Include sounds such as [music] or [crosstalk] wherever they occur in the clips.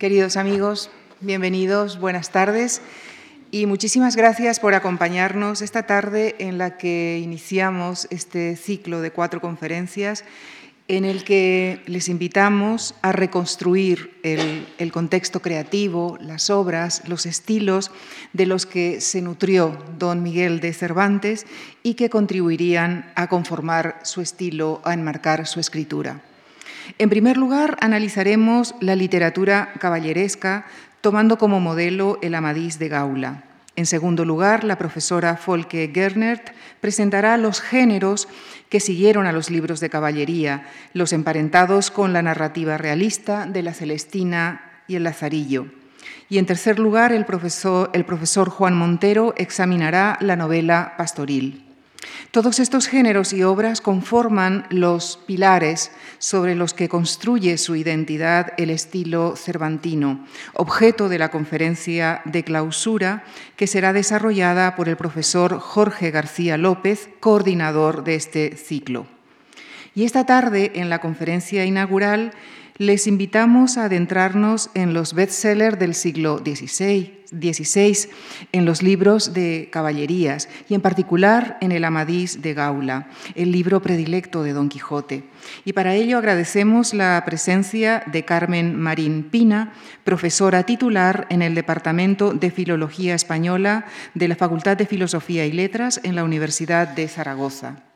Queridos amigos, bienvenidos, buenas tardes y muchísimas gracias por acompañarnos esta tarde en la que iniciamos este ciclo de cuatro conferencias en el que les invitamos a reconstruir el, contexto creativo, las obras, los estilos de los que se nutrió don Miguel de Cervantes y que contribuirían a conformar su estilo, a enmarcar su escritura. En primer lugar, analizaremos la literatura caballeresca tomando como modelo el Amadís de Gaula. En segundo lugar, la profesora Folke Gernert presentará los géneros que siguieron a los libros de caballería, los emparentados con la narrativa realista de la Celestina y el Lazarillo. Y en tercer lugar, el profesor, el profesor Juan Montero examinará la novela pastoril. Todos estos géneros y obras conforman los pilares sobre los que construye su identidad el estilo cervantino, objeto de la conferencia de clausura que será desarrollada por el profesor Jorge García López, coordinador de este ciclo. Y esta tarde, en la conferencia inaugural, les invitamos a adentrarnos en los bestsellers del siglo XVI, en los libros de caballerías y en particular en el Amadís de Gaula, el libro predilecto de Don Quijote. Y para ello agradecemos la presencia de Carmen Marín Pina, profesora titular en el Departamento de Filología Española de la Facultad de Filosofía y Letras en la Universidad de Zaragoza.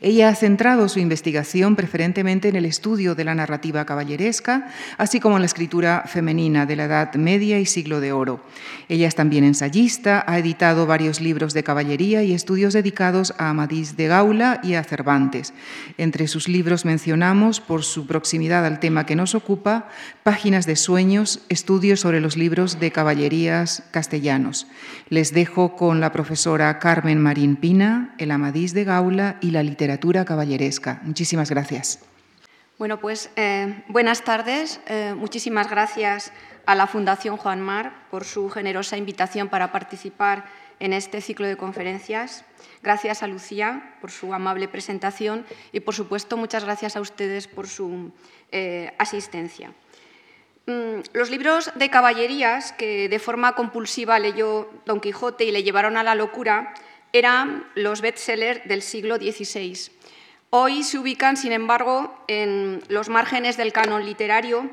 Ella ha centrado su investigación preferentemente en el estudio de la narrativa caballeresca, así como en la escritura femenina de la Edad Media y Siglo de Oro. Ella es también ensayista, ha editado varios libros de caballería y estudios dedicados a Amadís de Gaula y a Cervantes. Entre sus libros mencionamos, por su proximidad al tema que nos ocupa, Páginas de Sueños, estudios sobre los libros de caballerías castellanos. Les dejo con la profesora Carmen Marín Pina, el Amadís de Gaula y la literatura literatura caballeresca. Muchísimas gracias. Bueno, pues eh, buenas tardes. Eh, muchísimas gracias a la Fundación Juan Mar por su generosa invitación para participar en este ciclo de conferencias. Gracias a Lucía por su amable presentación y, por supuesto, muchas gracias a ustedes por su eh, asistencia. Mm, los libros de caballerías que de forma compulsiva leyó Don Quijote y le llevaron a la locura eran los bestsellers del siglo XVI. Hoy se ubican, sin embargo, en los márgenes del canon literario,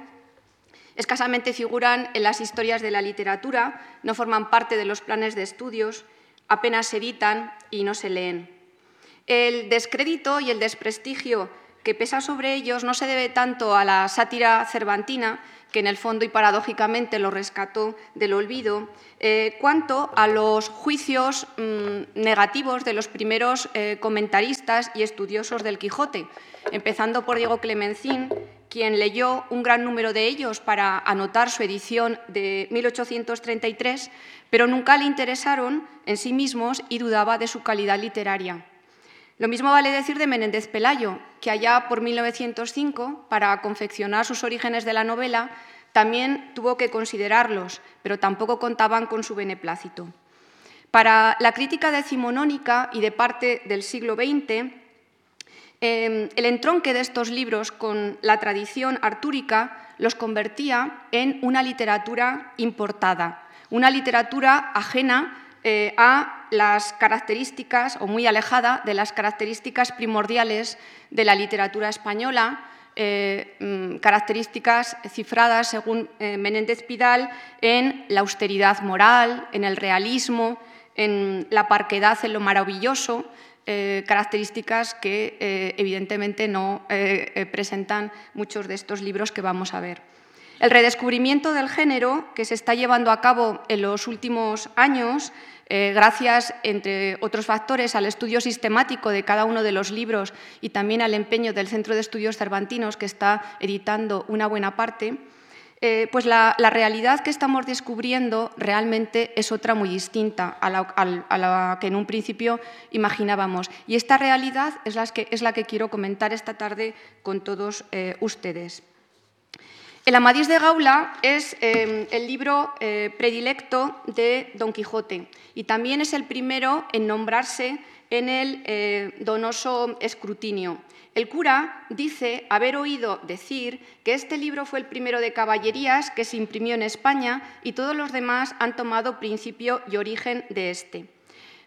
escasamente figuran en las historias de la literatura, no forman parte de los planes de estudios, apenas se editan y no se leen. El descrédito y el desprestigio que pesa sobre ellos no se debe tanto a la sátira cervantina, que en el fondo y paradójicamente lo rescató del olvido, eh, cuanto a los juicios mm, negativos de los primeros eh, comentaristas y estudiosos del Quijote, empezando por Diego Clemencín, quien leyó un gran número de ellos para anotar su edición de 1833, pero nunca le interesaron en sí mismos y dudaba de su calidad literaria. Lo mismo vale decir de Menéndez Pelayo, que allá por 1905, para confeccionar sus orígenes de la novela, también tuvo que considerarlos, pero tampoco contaban con su beneplácito. Para la crítica decimonónica y de parte del siglo XX, em, el entronque de estos libros con la tradición artúrica los convertía en una literatura importada, una literatura ajena eh, a las características, o muy alejada de las características primordiales de la literatura española, eh, mm, características cifradas, según eh, Menéndez Pidal, en la austeridad moral, en el realismo, en la parquedad, en lo maravilloso, características que evidentemente no presentan muchos de estos libros que vamos a ver. El redescubrimiento del género que se está llevando a cabo en los últimos años eh, gracias, entre otros factores, al estudio sistemático de cada uno de los libros y también al empeño del Centro de Estudios Cervantinos, que está editando una buena parte, eh, pues la, realidad que estamos descubriendo realmente es otra muy distinta a la, que en un principio imaginábamos. Y esta realidad es la que, es la que quiero comentar esta tarde con todos eh, ustedes. El Amadís de Gaula es em, el libro eh, predilecto de Don Quijote y también es el primero en nombrarse en el donoso escrutinio. El cura dice haber oído decir que este libro fue el primero de caballerías que se imprimió en España y todos los demás han tomado principio y origen de este.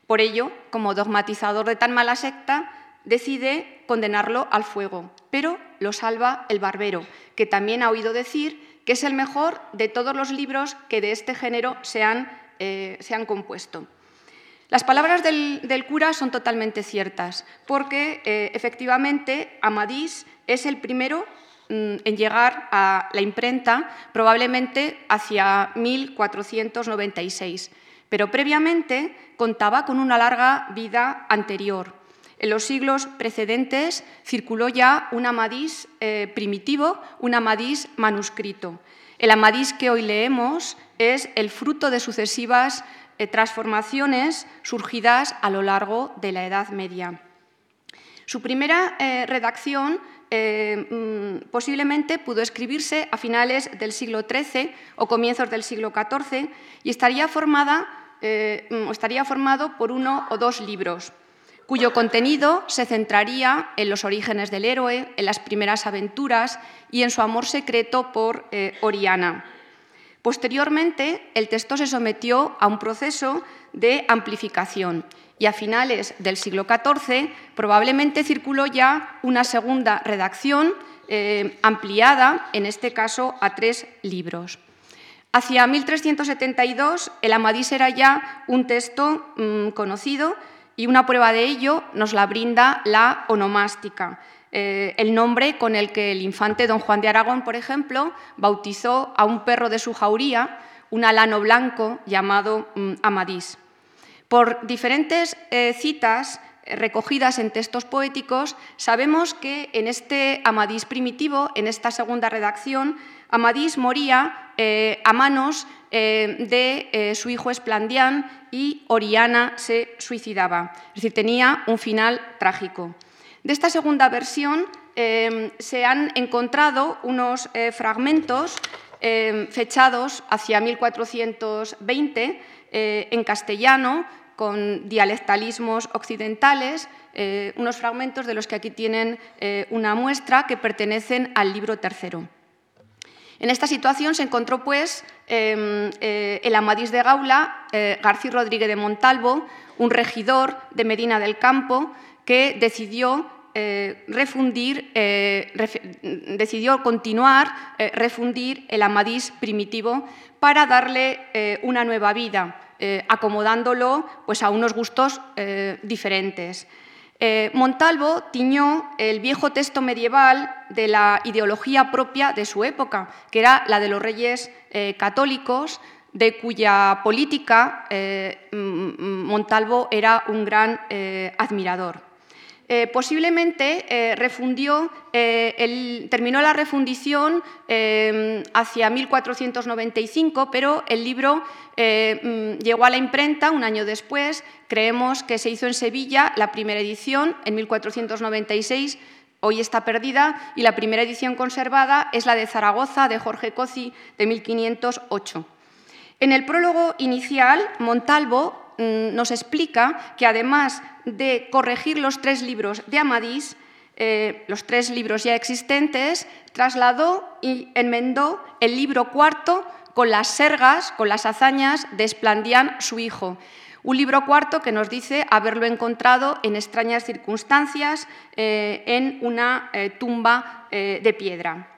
Por ello, como dogmatizador de tan mala secta, decide condenarlo al fuego, pero lo salva el barbero, que también ha oído decir que es el mejor de todos los libros que de este género se han, eh, compuesto. Las palabras del, cura son totalmente ciertas, porque eh, efectivamente Amadís es el primero mm, en llegar a la imprenta, probablemente hacia 1496, pero previamente contaba con una larga vida anterior. En los siglos precedentes circuló ya un Amadís eh, primitivo, un Amadís manuscrito. El Amadís que hoy leemos es el fruto de sucesivas eh, transformaciones surgidas a lo largo de la Edad Media. Su primera eh, redacción mm, posiblemente pudo escribirse a finales del siglo XIII o comienzos del siglo XIV y estaría, formada, mm, estaría formado por uno o dos libros cuyo contenido se centraría en los orígenes del héroe, en las primeras aventuras y en su amor secreto por Oriana. Posteriormente, el texto se sometió a un proceso de amplificación y a finales del siglo XIV probablemente circuló ya una segunda redacción eh, ampliada, en este caso a tres libros. Hacia 1372 el Amadís era ya un texto mm, conocido y una prueba de ello nos la brinda la onomástica, eh, el nombre con el que el infante don Juan de Aragón, por ejemplo, bautizó a un perro de su jauría, un alano blanco llamado mm, Amadís. Por diferentes eh, citas eh, recogidas en textos poéticos, sabemos que en este Amadís primitivo, en esta segunda redacción, Amadís moría a manos de su hijo Esplandián y Oriana se suicidaba. Es decir, tenía un final trágico. De esta segunda versión em, se han encontrado unos eh, fragmentos fechados hacia 1420 eh, en castellano, con dialectalismos occidentales, eh, unos fragmentos de los que aquí tienen una muestra que pertenecen al libro tercero. En esta situación se encontró pues em, el Amadís de Gaula, García Rodríguez de Montalvo, un regidor de Medina del Campo, que decidió eh, refundir, eh, decidió continuar, eh, refundir el Amadís primitivo para darle una nueva vida, acomodándolo pues, a unos gustos diferentes. Montalvo tiñó el viejo texto medieval de la ideología propia de su época, que era la de los reyes católicos, de cuya política Montalvo era un gran admirador. Eh, posiblemente eh, eh, terminó la refundición hacia 1495, pero el libro mm, llegó a la imprenta un año después. Creemos que se hizo en Sevilla la primera edición en 1496 hoy está perdida y la primera edición conservada es la de Zaragoza de Jorge Cozi de 1508. En el prólogo inicial, Montalvo mm, nos explica que además de corregir los tres libros de Amadís, eh, los tres libros ya existentes, trasladó y enmendó el libro cuarto con las sergas, con las hazañas de Esplandián, su hijo. Un libro cuarto que nos dice haberlo encontrado en extrañas circunstancias eh, en una eh, tumba de piedra.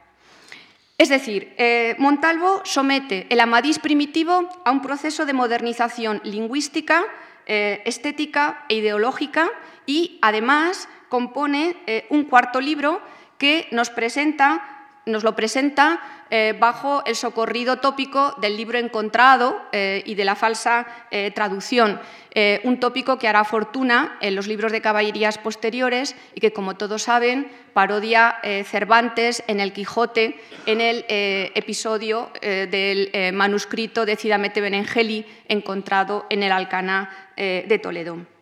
Es decir, Montalvo somete el Amadís primitivo a un proceso de modernización lingüística eh, estética e ideológica y además compone eh, un cuarto libro que nos, presenta, nos lo presenta eh, bajo el socorrido tópico del libro encontrado y de la falsa traducción, un tópico que hará fortuna en los libros de caballerías posteriores y que, como todos saben, parodia Cervantes en El Quijote en el episodio del manuscrito de Cidamete Benengeli encontrado en el Alcaná eh, de Toledo.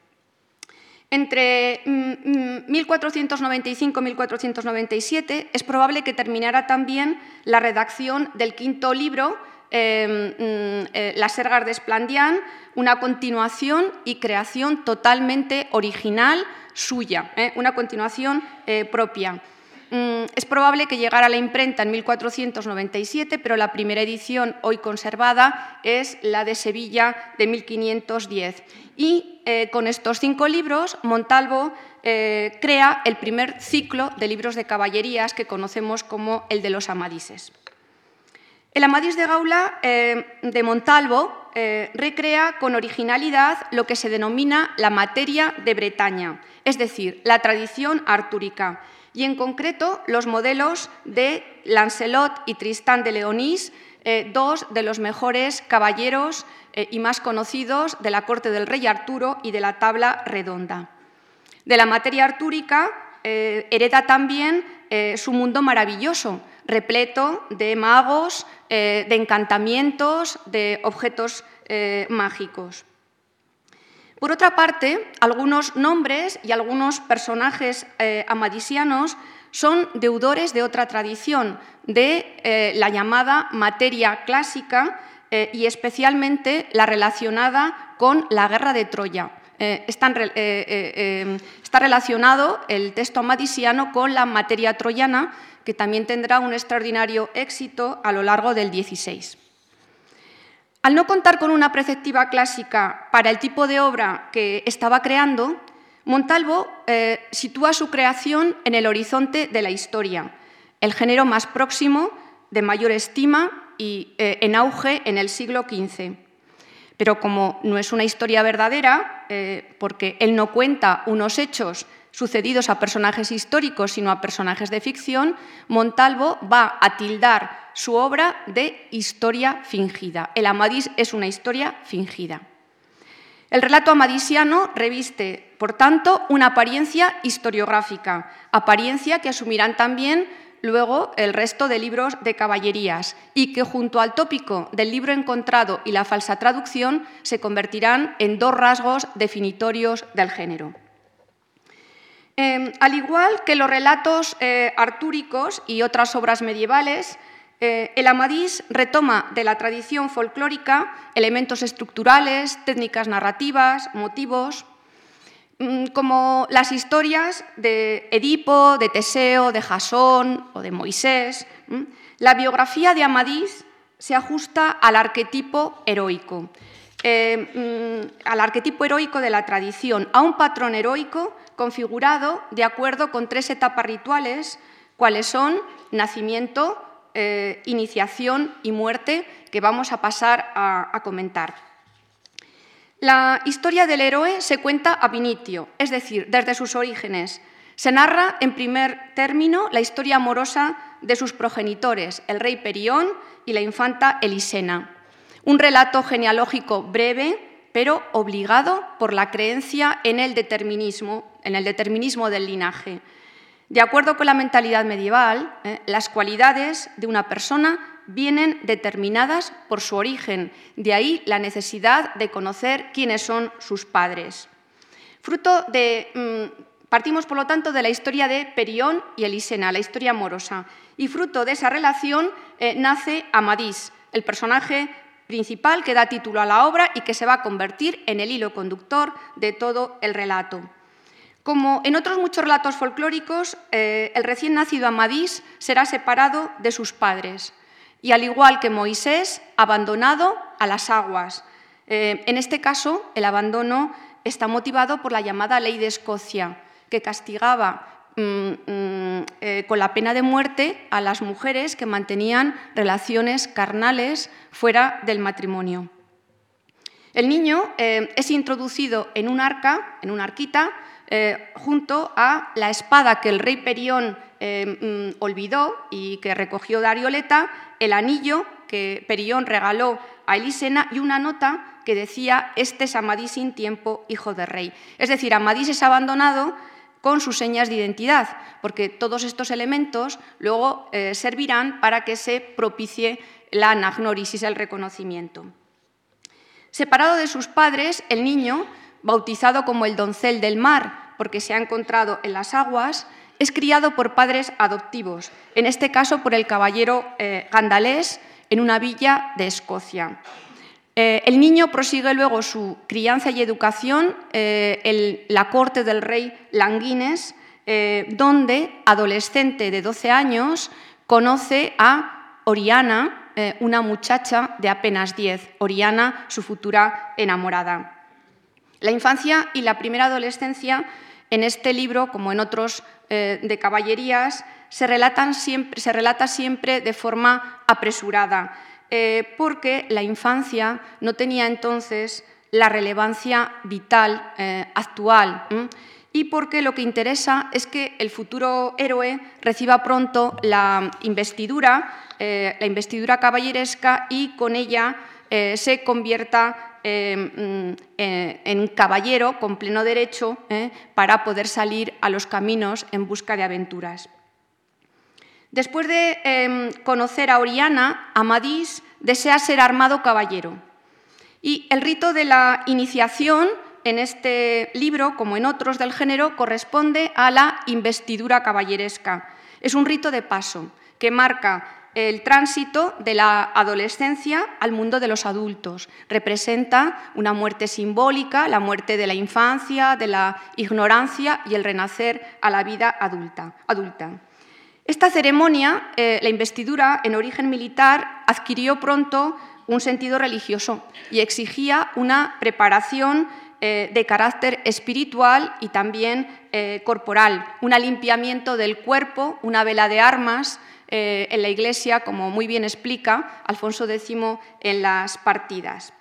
Entre 1495 y 1497 es probable que terminara también la redacción del quinto libro em, mm, eh, Las Sergas de Esplandián, una continuación y creación totalmente original suya, ¿eh? una continuación eh, propia. Mm, es probable que llegara a la imprenta en 1497, pero la primera edición hoy conservada es la de Sevilla de 1510. Y eh, con estos cinco libros, Montalvo eh, crea el primer ciclo de libros de caballerías que conocemos como el de los Amadises. El Amadís de Gaula eh, de Montalvo recrea con originalidad lo que se denomina la materia de Bretaña, es decir, la tradición artúrica y en concreto los modelos de Lancelot y Tristán de Leonís, eh, dos de los mejores caballeros eh, y más conocidos de la corte del rey Arturo y de la tabla redonda. De la materia artúrica eh, hereda también su mundo maravilloso, repleto de magos, de encantamientos, de objetos mágicos. Por otra parte, algunos nombres y algunos personajes eh, amadisianos son deudores de otra tradición, de eh, la llamada materia clásica eh, y especialmente la relacionada con la guerra de Troya. está relacionado el texto amadisiano con la materia troyana, que también tendrá un extraordinario éxito a lo largo del XVI. Al no contar con una preceptiva clásica para el tipo de obra que estaba creando, Montalvo eh, sitúa su creación en el horizonte de la historia, el género más próximo, de mayor estima y eh, en auge en el siglo XV. Pero como no es una historia verdadera, eh, porque él no cuenta unos hechos sucedidos a personajes históricos, sino a personajes de ficción, Montalvo va a tildar su obra de historia fingida. El Amadís es una historia fingida. El relato amadisiano reviste, por tanto, una apariencia historiográfica, apariencia que asumirán también luego el resto de libros de caballerías y que junto al tópico del libro encontrado y la falsa traducción se convertirán en dos rasgos definitorios del género. Em, al igual que los relatos eh, artúricos y otras obras medievales, eh, el Amadís retoma de la tradición folclórica elementos estructurales, técnicas narrativas, motivos, mm, como las historias de Edipo, de Teseo, de Jasón o de Moisés. La biografía de Amadís se ajusta al arquetipo heroico, eh, mm, al arquetipo heroico de la tradición, a un patrón heroico configurado de acuerdo con tres etapas rituales, cuáles son nacimiento, eh, iniciación y muerte, que vamos a pasar a, comentar. La historia del héroe se cuenta a initio, es decir, desde sus orígenes. Se narra, en primer término, la historia amorosa de sus progenitores, el rey Perión y la infanta Elisena. Un relato genealógico breve, pero obligado por la creencia en el determinismo, en el determinismo del linaje. De acuerdo con la mentalidad medieval, eh, las cualidades de una persona vienen determinadas por su origen, de ahí la necesidad de conocer quiénes son sus padres. Fruto de, mm, partimos, por lo tanto, de la historia de Perión y Elisena, la historia amorosa, y fruto de esa relación eh, nace Amadís, el personaje principal que da título a la obra y que se va a convertir en el hilo conductor de todo el relato. Como en otros muchos relatos folclóricos, eh, el recién nacido Amadís será separado de sus padres y, al igual que Moisés, abandonado a las aguas. Eh, en este caso, el abandono está motivado por la llamada Ley de Escocia, que castigaba Mm, mm, eh, con la pena de muerte a las mujeres que mantenían relaciones carnales fuera del matrimonio. El niño es introducido en un arca, en una arquita, eh, junto a la espada que el rey Perión mm, olvidó y que recogió de Arioleta, el anillo que Perión regaló a Elisena y una nota que decía, este es Amadís sin tiempo, hijo de rey. Es decir, Amadís es abandonado con sus señas de identidad, porque todos estos elementos luego eh, servirán para que se propicie la anagnorisis, el reconocimiento. Separado de sus padres, el niño, bautizado como el doncel del mar, porque se ha encontrado en las aguas, es criado por padres adoptivos, en este caso por el caballero eh, gandalés en una villa de Escocia. Eh, el niño prosigue luego su crianza y educación en eh, la corte del rey Languines, eh, donde, adolescente de 12 años, conoce a Oriana, una muchacha de apenas 10, Oriana, su futura enamorada. La infancia y la primera adolescencia en este libro, como en otros de caballerías, se, relatan siempre, se relata siempre de forma apresurada. Eh, porque la infancia no tenía entonces la relevancia vital eh, actual y porque lo que interesa es que el futuro héroe reciba pronto la investidura, eh, la investidura caballeresca y con ella se convierta mm, en caballero con pleno derecho para poder salir a los caminos en busca de aventuras. Después de em, conocer a Oriana, Amadís desea ser armado caballero. Y el rito de la iniciación en este libro, como en otros del género, corresponde a la investidura caballeresca. Es un rito de paso que marca el tránsito de la adolescencia al mundo de los adultos. Representa una muerte simbólica, la muerte de la infancia, de la ignorancia y el renacer a la vida adulta. adulta. Esta ceremonia, eh, la investidura en origen militar, adquirió pronto un sentido religioso y exigía una preparación eh, de carácter espiritual y también eh, corporal, un alimpiamiento del cuerpo, una vela de armas en la iglesia, como muy bien explica Alfonso X en las partidas.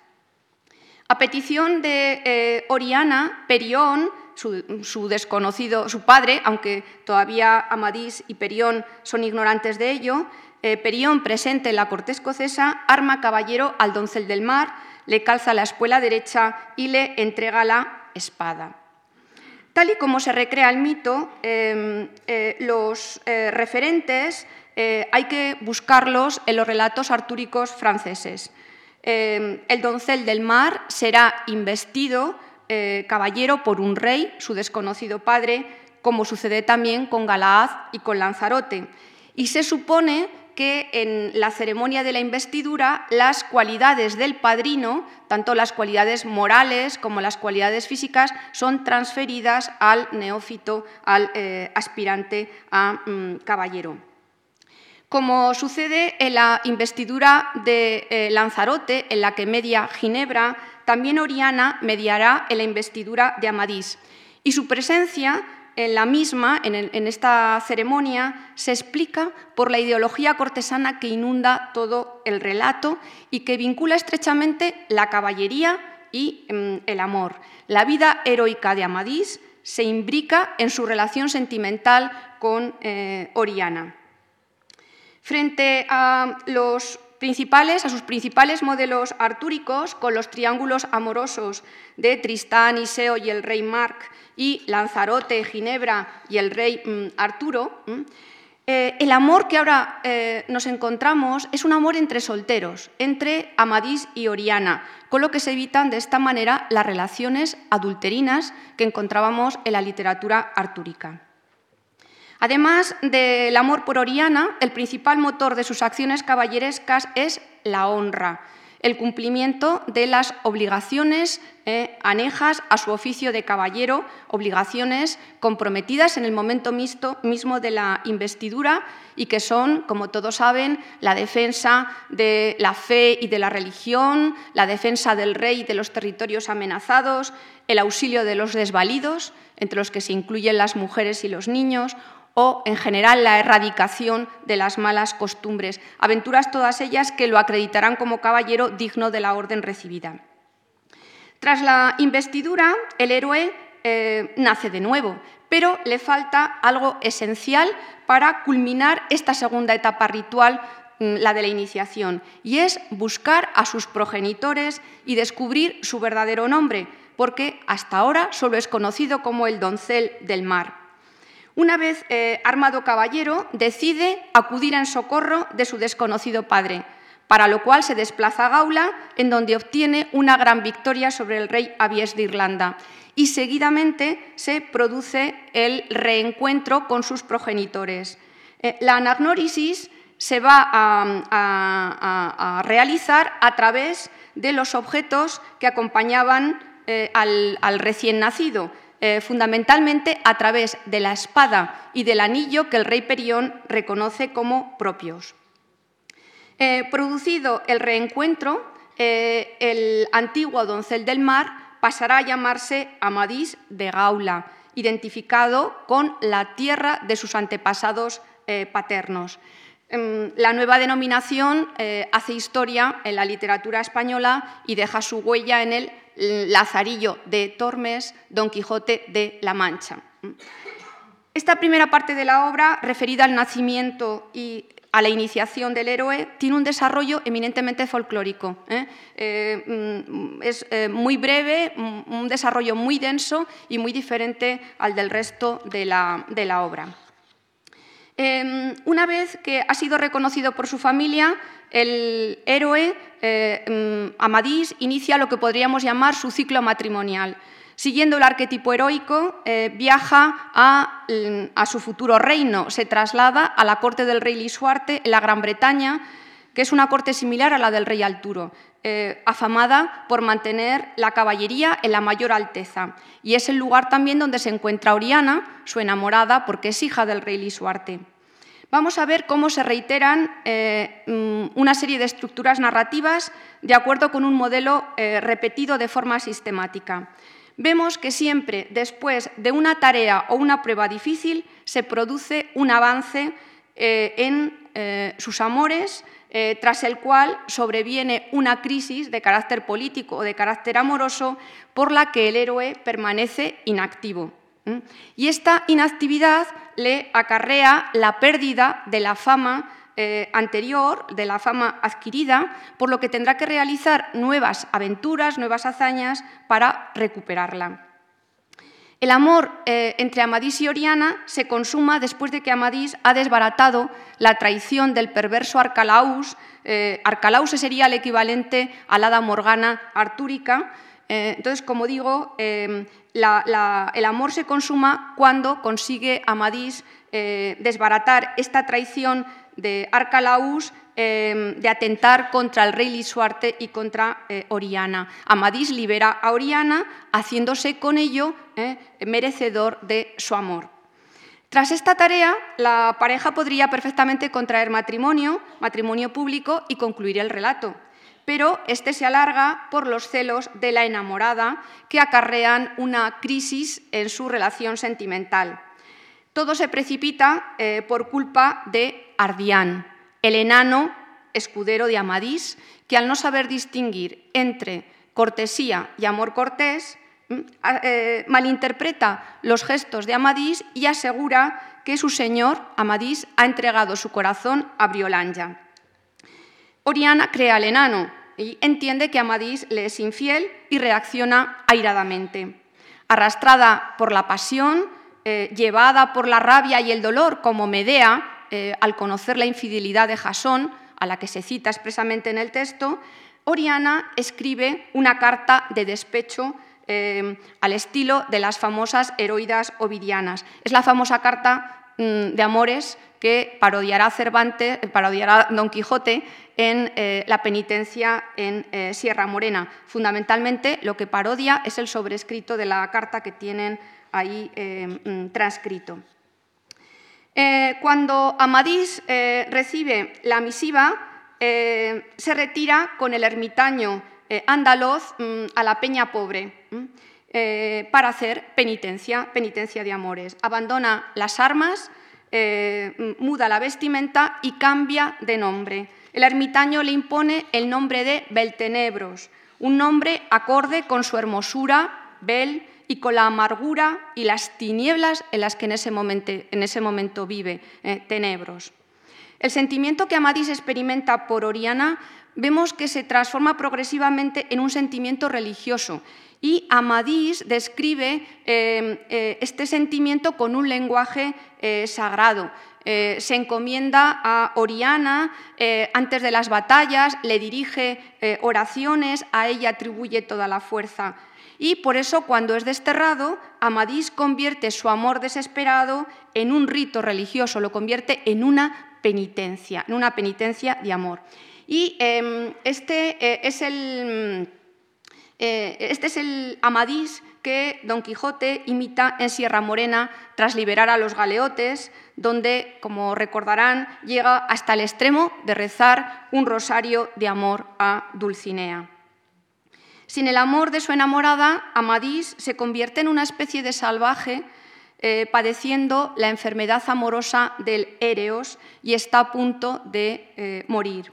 A petición de Oriana, Perión su, desconocido, su padre, aunque todavía Amadís y Perión son ignorantes de ello, eh, Perión, presente en la corte escocesa, arma caballero al doncel del mar, le calza la espuela derecha y le entrega la espada. Tal y como se recrea el mito, em, eh, los eh, hay que buscarlos en los relatos artúricos franceses. Em, el doncel del mar será investido eh, caballero por un rey, su desconocido padre, como sucede también con Galaad y con Lanzarote. Y se supone que en la ceremonia de la investidura las cualidades del padrino, tanto las cualidades morales como las cualidades físicas, son transferidas al neófito, al eh, aspirante a mm, caballero. Como sucede en la investidura de eh, Lanzarote, en la que media Ginebra, también Oriana mediará en la investidura de Amadís. Y su presencia en la misma, en, esta ceremonia, se explica por la ideología cortesana que inunda todo el relato y que vincula estrechamente la caballería y mm, el amor. La vida heroica de Amadís se imbrica en su relación sentimental con eh, Oriana. Frente a sus principales modelos artúricos, con los triángulos amorosos de Tristán, Iseo y el rey Marc, y Lanzarote, Ginebra y el rey mm, Arturo, mm, eh, el amor que ahora eh, nos encontramos es un amor entre solteros, entre Amadís y Oriana, con lo que se evitan de esta manera las relaciones adulterinas que encontrábamos en la literatura artúrica. Además del amor por Oriana, el principal motor de sus acciones caballerescas es la honra, el cumplimiento de las obligaciones eh, anejas a su oficio de caballero, obligaciones comprometidas en el momento mismo de la investidura y que son, como todos saben, la defensa de la fe y de la religión, la defensa del rey y de los territorios amenazados, el auxilio de los desvalidos, entre los que se incluyen las mujeres y los niños, o, en general, la erradicación de las malas costumbres, aventuras todas ellas que lo acreditarán como caballero digno de la orden recibida. Tras la investidura, el héroe eh, nace de nuevo, pero le falta algo esencial para culminar esta segunda etapa ritual mm, la de la iniciación, y es buscar a sus progenitores y descubrir su verdadero nombre, porque hasta ahora solo es conocido como el doncel del mar. Una vez eh, armado caballero, decide acudir en socorro de su desconocido padre, para lo cual se desplaza a Gaula, en donde obtiene una gran victoria sobre el rey Abies de Irlanda. Y seguidamente se produce el reencuentro con sus progenitores. Eh, la anagnórisis se va a, realizar a través de los objetos que acompañaban eh, al, recién nacido, eh, fundamentalmente a través de la espada y del anillo que el rey Perión reconoce como propios. Eh, producido el reencuentro, el antiguo doncel del mar pasará a llamarse Amadís de Gaula, identificado con la tierra de sus antepasados paternos. Em, la nueva denominación eh, hace historia en la literatura española y deja su huella en el Lazarillo de Tormes, Don Quijote de la Mancha. Esta primera parte de la obra, referida al nacimiento y a la iniciación del héroe, tiene un desarrollo eminentemente folclórico. ¿eh? Eh, mm, es muy breve, mm, un desarrollo muy denso y muy diferente al del resto de la obra. Em, una vez que ha sido reconocido por su familia, el héroe eh, em, Amadís inicia lo que podríamos llamar su ciclo matrimonial. Siguiendo el arquetipo heroico, eh, viaja mm, a, su futuro reino, se traslada a la corte del rey Lisuarte en la Gran Bretaña, que es una corte similar a la del rey Arturo, eh, afamada por mantener la caballería en la mayor alteza. Y es el lugar también donde se encuentra Oriana, su enamorada, porque es hija del rey Lisuarte. Vamos a ver cómo se reiteran eh, mm, una serie de estructuras narrativas de acuerdo con un modelo eh, repetido de forma sistemática. Vemos que siempre después de una tarea o una prueba difícil se produce un avance en sus amores, eh, tras el cual sobreviene una crisis de carácter político o de carácter amoroso por la que el héroe permanece inactivo. Y esta inactividad le acarrea la pérdida de la fama eh, anterior, de la fama adquirida, por lo que tendrá que realizar nuevas aventuras, nuevas hazañas para recuperarla. El amor eh, entre Amadís y Oriana se consuma después de que Amadís ha desbaratado la traición del perverso Arcalaus. Eh, Arcalaus sería el equivalente a la hada morgana artúrica. Entonces, como digo, el amor se consuma cuando consigue Amadís desbaratar esta traición de Arcalaus Em, de atentar contra el rey Lisuarte y contra eh, Oriana. Amadís libera a Oriana, haciéndose con ello eh, merecedor de su amor. Tras esta tarea, la pareja podría perfectamente contraer matrimonio, matrimonio público, y concluir el relato. Pero este se alarga por los celos de la enamorada que acarrean una crisis en su relación sentimental. Todo se precipita eh, por culpa de Ardián, el enano escudero de Amadís, que al no saber distinguir entre cortesía y amor cortés, eh, malinterpreta los gestos de Amadís y asegura que su señor, Amadís, ha entregado su corazón a Briolanja. Oriana crea al enano y entiende que Amadís le es infiel y reacciona airadamente. Arrastrada por la pasión, eh, llevada por la rabia y el dolor como Medea, eh, al conocer la infidelidad de Jasón, a la que se cita expresamente en el texto, Oriana escribe una carta de despecho eh, al estilo de las famosas heroidas ovidianas. Es la famosa carta de amores que parodiará Cervantes, parodiará Don Quijote en eh, la penitencia en Sierra Morena. Fundamentalmente lo que parodia es el sobrescrito de la carta que tienen ahí mm, transcrito. Eh, cuando Amadís eh, recibe la misiva, eh, se retira con el ermitaño andaluz mm, a la Peña Pobre para hacer penitencia, penitencia de amores. Abandona las armas, muda la vestimenta y cambia de nombre. El ermitaño le impone el nombre de Beltenebros, un nombre acorde con su hermosura, Bel, y con la amargura y las tinieblas en las que en ese momento, vive, eh, Tenebros. El sentimiento que Amadís experimenta por Oriana vemos que se transforma progresivamente en un sentimiento religioso y Amadís describe eh, eh, este sentimiento con un lenguaje sagrado. se encomienda a Oriana antes de las batallas, le dirige oraciones, a ella atribuye toda la fuerza y por eso cuando es desterrado, Amadís convierte su amor desesperado en un rito religioso, lo convierte en una penitencia, en una penitencia de amor. Y em, este, eh, es el, eh, este es el Amadís que Don Quijote imita en Sierra Morena tras liberar a los galeotes, donde, como recordarán, llega hasta el extremo de rezar un rosario de amor a Dulcinea. Sin el amor de su enamorada, Amadís se convierte en una especie de salvaje eh, padeciendo la enfermedad amorosa del Éreos y está a punto de eh, morir.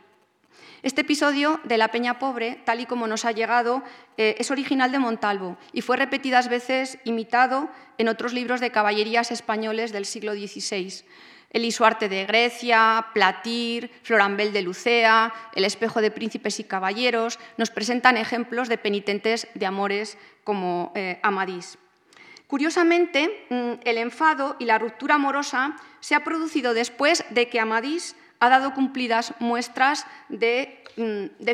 Este episodio de La Peña Pobre, tal y como nos ha llegado, eh, es original de Montalvo y fue repetidas veces imitado en otros libros de caballerías españoles del siglo XVI. El Isuarte de Grecia, Platir, Florambel de Lucea, El espejo de príncipes y caballeros nos presentan ejemplos de penitentes de amores como eh, Amadís. Curiosamente, mm, el enfado y la ruptura amorosa se ha producido después de que Amadís ha dado cumplidas muestras de, mm,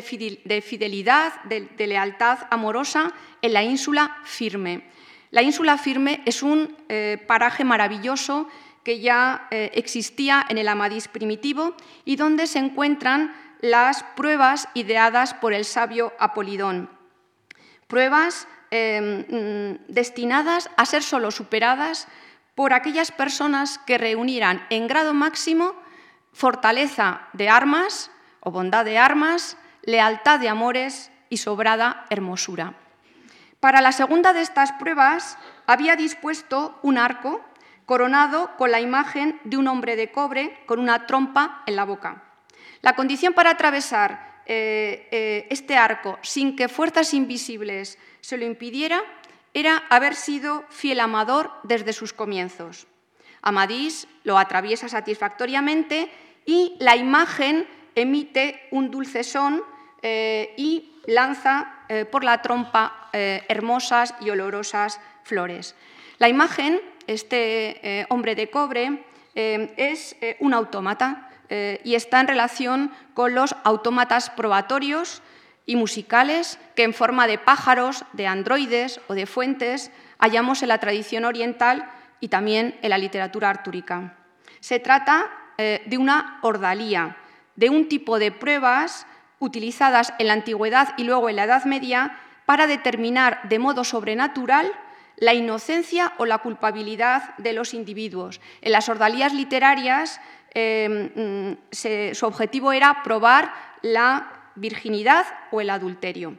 fidelidad, de, lealtad amorosa en la ínsula Firme. La ínsula Firme es un eh, paraje maravilloso que ya eh, existía en el Amadís primitivo y donde se encuentran las pruebas ideadas por el sabio Apolidón. Pruebas em, mm, destinadas a ser solo superadas por aquellas personas que reunieran en grado máximo fortaleza de armas o bondad de armas, lealtad de amores y sobrada hermosura. Para la segunda de estas pruebas había dispuesto un arco coronado con la imagen de un hombre de cobre con una trompa en la boca. La condición para atravesar eh, eh, este arco sin que fuerzas invisibles se lo impidiera era haber sido fiel amador desde sus comienzos. Amadís lo atraviesa satisfactoriamente y la imagen emite un dulce son eh, y lanza eh, por la trompa eh, hermosas y olorosas flores. La imagen, este hombre de cobre, es un autómata y está en relación con los autómatas probatorios y musicales que en forma de pájaros, de androides o de fuentes hallamos en la tradición oriental y también en la literatura artúrica. Se trata eh, de una ordalía, de un tipo de pruebas utilizadas en la antigüedad y luego en la Edad Media para determinar de modo sobrenatural la inocencia o la culpabilidad de los individuos. En las ordalías literarias em, mm, su objetivo era probar la virginidad o el adulterio.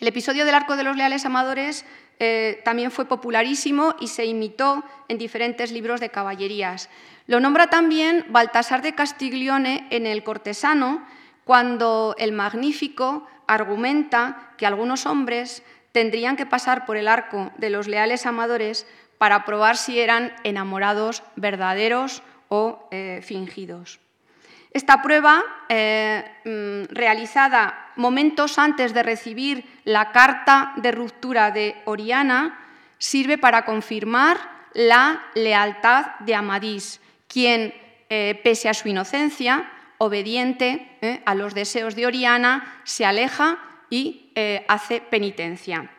El episodio del Arco de los Leales Amadores eh, también fue popularísimo y se imitó en diferentes libros de caballerías. Lo nombra también Baltasar de Castiglione en El Cortesano, cuando el Magnífico argumenta que algunos hombres tendrían que pasar por el arco de los leales amadores para probar si eran enamorados verdaderos o eh, fingidos. Esta prueba, eh, mm, realizada momentos antes de recibir la carta de ruptura de Oriana, sirve para confirmar la lealtad de Amadís, quien, eh, pese a su inocencia, obediente eh, a los deseos de Oriana, se aleja y hace penitencia.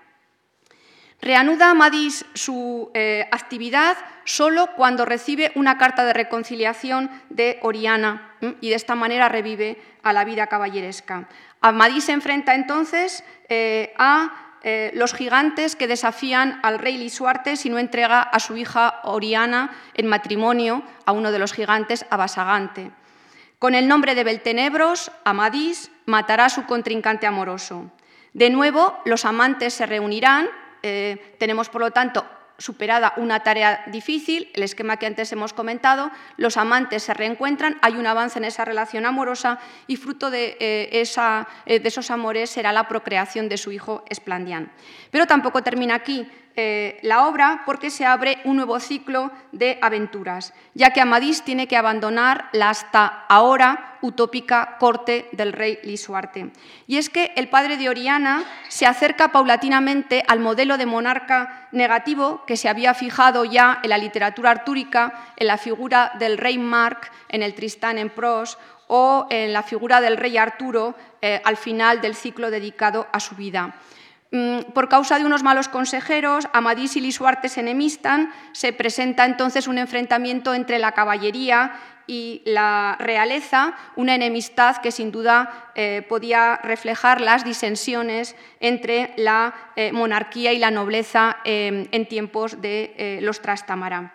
Reanuda Amadís su actividad solo cuando recibe una carta de reconciliación de Oriana y de esta manera revive a la vida caballeresca. Amadís se enfrenta entonces eh, a eh, los gigantes que desafían al rey Lisuarte si no entrega a su hija Oriana en matrimonio a uno de los gigantes, Abasagante. Con el nombre de Beltenebros, Amadís matará a su contrincante amoroso. De nuevo, los amantes se reunirán. Eh, tenemos, por lo tanto, superada una tarea difícil, el esquema que antes hemos comentado, los amantes se reencuentran, hay un avance en esa relación amorosa y fruto de, eh, eh, de esos amores será la procreación de su hijo Esplandián. Pero tampoco termina aquí. Eh, la obra porque se abre un nuevo ciclo de aventuras, ya que Amadís tiene que abandonar la hasta ahora utópica corte del rey Lisuarte. Y es que el padre de Oriana se acerca paulatinamente al modelo de monarca negativo que se había fijado ya en la literatura artúrica, en la figura del rey Marc en el Tristán en Pros o en la figura del rey Arturo eh, al final del ciclo dedicado a su vida. Mm, por causa de unos malos consejeros, Amadís y Lisuarte se enemistan, se presenta entonces un enfrentamiento entre la caballería y la realeza, una enemistad que sin duda eh, podía reflejar las disensiones entre la eh, monarquía y la nobleza eh, en tiempos de los Trastamara.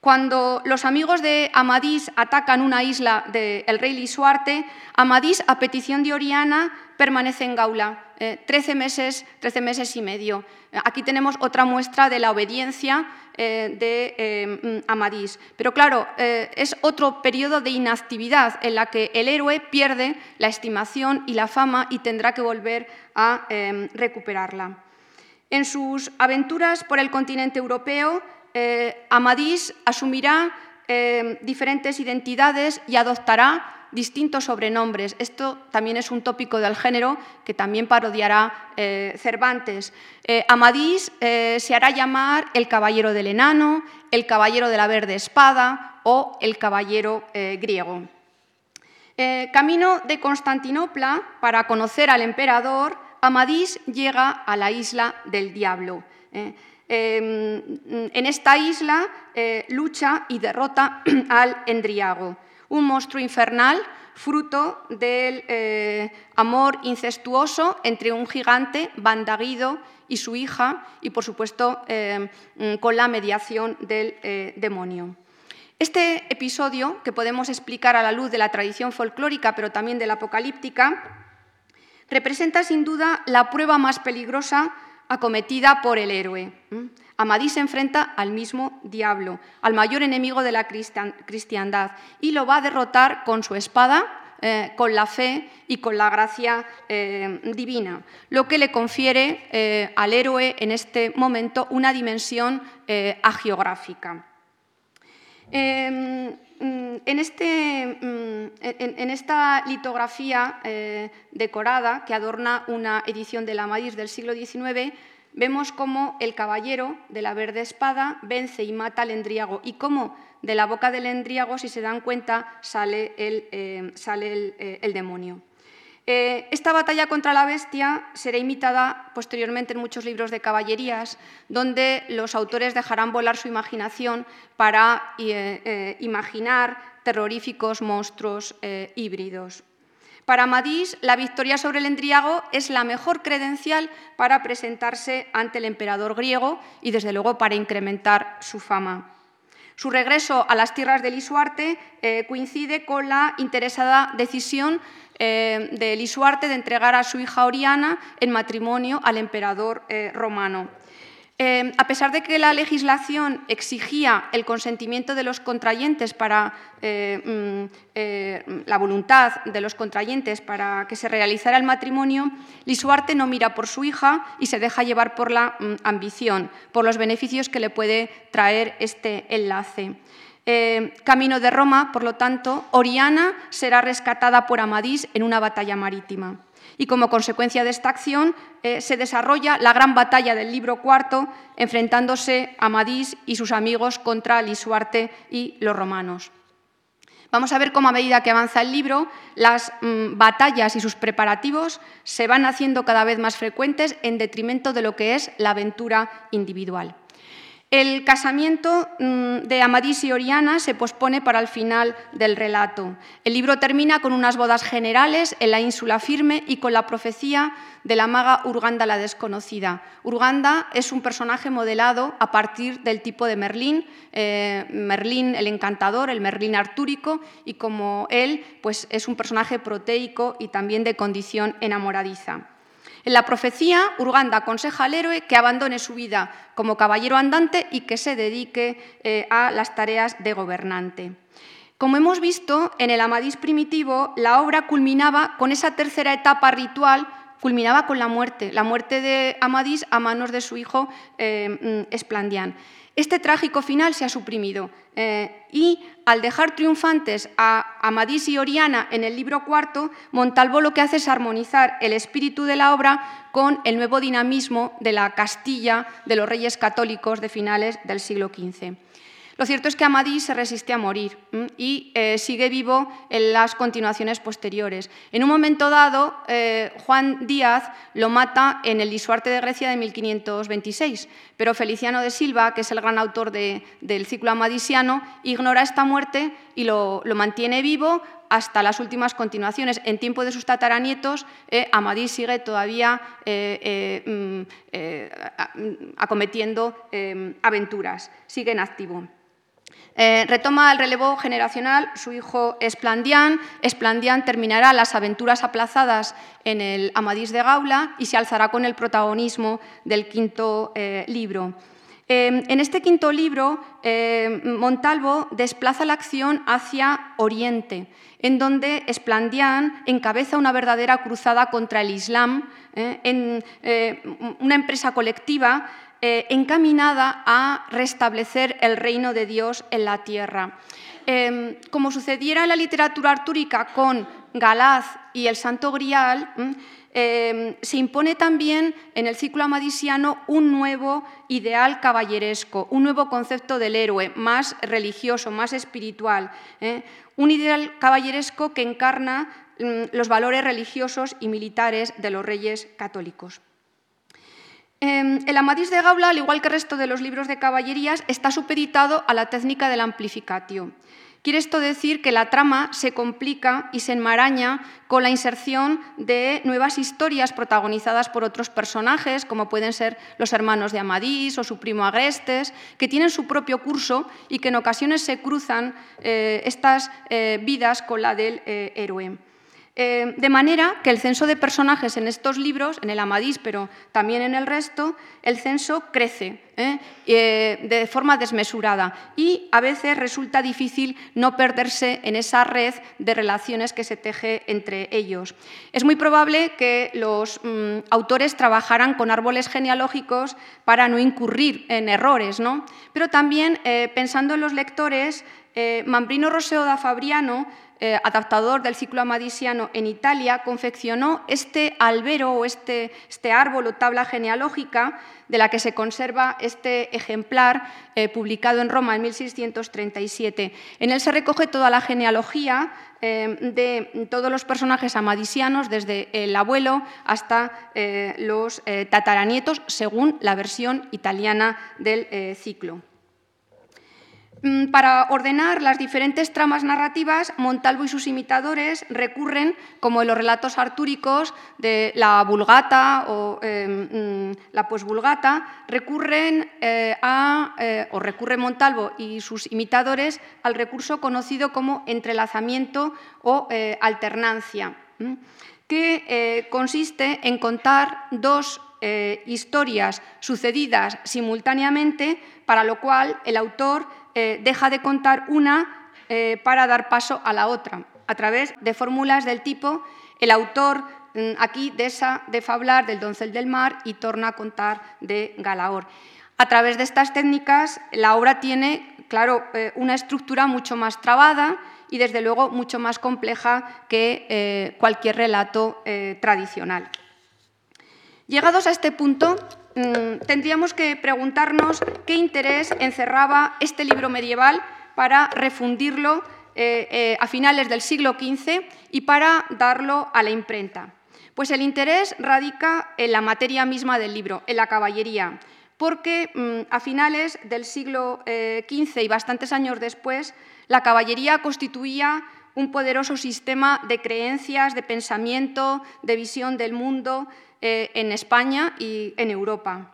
Cuando los amigos de Amadís atacan una isla del rey Lisuarte, Amadís, a petición de Oriana, permanece en Gaula. 13, meses, 13 meses y medio. Aquí tenemos otra muestra de la obediencia eh, de eh, Amadís. Pero claro, eh, es otro periodo de inactividad en la que el héroe pierde la estimación y la fama y tendrá que volver a recuperarla. En sus aventuras por el continente europeo, Amadís asumirá diferentes identidades y adoptará distintos sobrenombres. Esto también es un tópico del género que también parodiará eh, Cervantes. Eh, Amadís eh, se hará llamar el caballero del enano, el caballero de la verde espada o el caballero griego. camino de Constantinopla, para conocer al emperador, Amadís llega a la isla del diablo. Em, en esta isla lucha y derrota [clears throat] al Endriago un monstruo infernal fruto del eh, amor incestuoso entre un gigante, Bandaguido, y su hija, y por supuesto eh, mm, con la mediación del eh, demonio. Este episodio, que podemos explicar a la luz de la tradición folclórica, pero también de la apocalíptica, representa sin duda la prueba más peligrosa acometida por el héroe. Amadís se enfrenta al mismo diablo, al mayor enemigo de la cristiandad, y lo va a derrotar con su espada, eh, con la fe y con la gracia eh, divina, lo que le confiere eh, al héroe en este momento una dimensión agiográfica. Em, mm, en, este, mm, en, esta litografía decorada que adorna una edición de la Amadís del siglo XIX, vemos cómo el caballero de la verde espada vence y mata al endriago y cómo de la boca del endriago, si se dan cuenta, sale el, eh, sale eh, el, demonio. Eh, esta batalla contra la bestia será imitada posteriormente en muchos libros de caballerías, donde los autores dejarán volar su imaginación para imaginar terroríficos monstruos híbridos. Para Amadís, la victoria sobre el Endriago es la mejor credencial para presentarse ante el emperador griego y, desde luego, para incrementar su fama. Su regreso a las tierras de Lisuarte eh, coincide con la interesada decisión eh, de Lisuarte de entregar a su hija Oriana en matrimonio al emperador eh, romano. Em, a pesar de que la legislación exigía el consentimiento de los contrayentes para eh, mm, eh, la voluntad de los contrayentes para que se realizara el matrimonio, Lisuarte no mira por su hija y se deja llevar por la mm, ambición, por los beneficios que le puede traer este enlace. Em, camino de Roma, por lo tanto, Oriana será rescatada por Amadís en una batalla marítima y como consecuencia de esta acción eh, se desarrolla la gran batalla del libro cuarto, enfrentándose Amadís y sus amigos contra Lisuarte y los romanos. Vamos a ver cómo a medida que avanza el libro, las mm, batallas y sus preparativos se van haciendo cada vez más frecuentes en detrimento de lo que es la aventura individual. El casamiento mm, de Amadís y Oriana se pospone para el final del relato. El libro termina con unas bodas generales en la ínsula firme y con la profecía de la maga Urganda la desconocida. Urganda es un personaje modelado a partir del tipo de Merlín, eh, Merlín el encantador, el Merlín artúrico, y como él, pues es un personaje proteico y también de condición enamoradiza. En la profecía, Urganda aconseja al héroe que abandone su vida como caballero andante y que se dedique eh, a las tareas de gobernante. Como hemos visto, en el Amadís primitivo, la obra culminaba con esa tercera etapa ritual, culminaba con la muerte, la muerte de Amadís a manos de su hijo eh, mm, Esplandián. Este trágico final se ha suprimido eh, y al dejar triunfantes a Amadís y Oriana en el libro cuarto, Montalvo lo que hace es armonizar el espíritu de la obra con el nuevo dinamismo de la Castilla de los reyes católicos de finales del siglo XV. Lo cierto es que Amadís se resiste a morir y eh, sigue vivo en las continuaciones posteriores. En un momento dado, eh, Juan Díaz lo mata en el Lisuarte de Grecia de 1526, pero Feliciano de Silva, que es el gran autor del ciclo amadisiano, ignora esta muerte y lo, mantiene vivo hasta las últimas continuaciones. En tiempo de sus tataranietos, eh, Amadís sigue todavía mm, acometiendo aventuras, sigue en activo. Eh, retoma el relevo generacional su hijo Esplandián. Esplandián terminará las aventuras aplazadas en el Amadís de Gaula y se alzará con el protagonismo del quinto eh, libro. Eh, en este quinto libro, Montalvo desplaza la acción hacia Oriente, en donde Esplandián encabeza una verdadera cruzada contra el Islam, en una empresa colectiva eh, encaminada a restablecer el reino de Dios en la tierra. Em, como sucediera en la literatura artúrica con Galaz y el Santo Grial, em, se impone también en el ciclo amadisiano un nuevo ideal caballeresco, un nuevo concepto del héroe, más religioso, más espiritual, ¿eh? un ideal caballeresco que encarna mm, los valores religiosos y militares de los reyes católicos. Em, el Amadís de Gaula, al igual que el resto de los libros de caballerías, está supeditado a la técnica del amplificatio. Quiere esto decir que la trama se complica y se enmaraña con la inserción de nuevas historias protagonizadas por otros personajes, como pueden ser los hermanos de Amadís o su primo Agrestes, que tienen su propio curso y que en ocasiones se cruzan eh, estas eh, vidas con la del eh, héroe. Eh, de manera que el censo de personajes en estos libros, en el Amadís, pero también en el resto, el censo crece ¿eh? Eh, de forma desmesurada y a veces resulta difícil no perderse en esa red de relaciones que se teje entre ellos. Es muy probable que los mm, autores trabajaran con árboles genealógicos para no incurrir en errores, ¿no? pero también pensando en los lectores, Mambrino Roseo da Fabriano eh, adaptador del ciclo amadisiano en Italia, confeccionó este albero o este, este, árbol o tabla genealógica de la que se conserva este ejemplar eh, publicado en Roma en 1637. En él se recoge toda la genealogía eh, de todos los personajes amadisianos, desde el abuelo hasta los tataranietos, según la versión italiana del ciclo. Mm, para ordenar las diferentes tramas narrativas, Montalvo y sus imitadores recurren, como en los relatos artúricos de la Vulgata o em, mm, la posvulgata, recurren eh, a, eh, o recurre Montalvo y sus imitadores al recurso conocido como entrelazamiento o eh, alternancia, que consiste en contar dos historias sucedidas simultáneamente, para lo cual el autor eh, deja de contar una eh, para dar paso a la otra, a través de fórmulas del tipo el autor mm, aquí deja de fablar del doncel del mar y torna a contar de Galaor. A través de estas técnicas la obra tiene, claro, eh, una estructura mucho más trabada y desde luego mucho más compleja que cualquier relato tradicional. Llegados a este punto, tendríamos que preguntarnos qué interés encerraba este libro medieval para refundirlo eh, eh, a finales del siglo XV y para darlo a la imprenta. Pues el interés radica en la materia misma del libro, en la caballería, porque mm, a finales del siglo XV eh, y bastantes años después, la caballería constituía un poderoso sistema de creencias, de pensamiento, de visión del mundo, eh, en España y en Europa.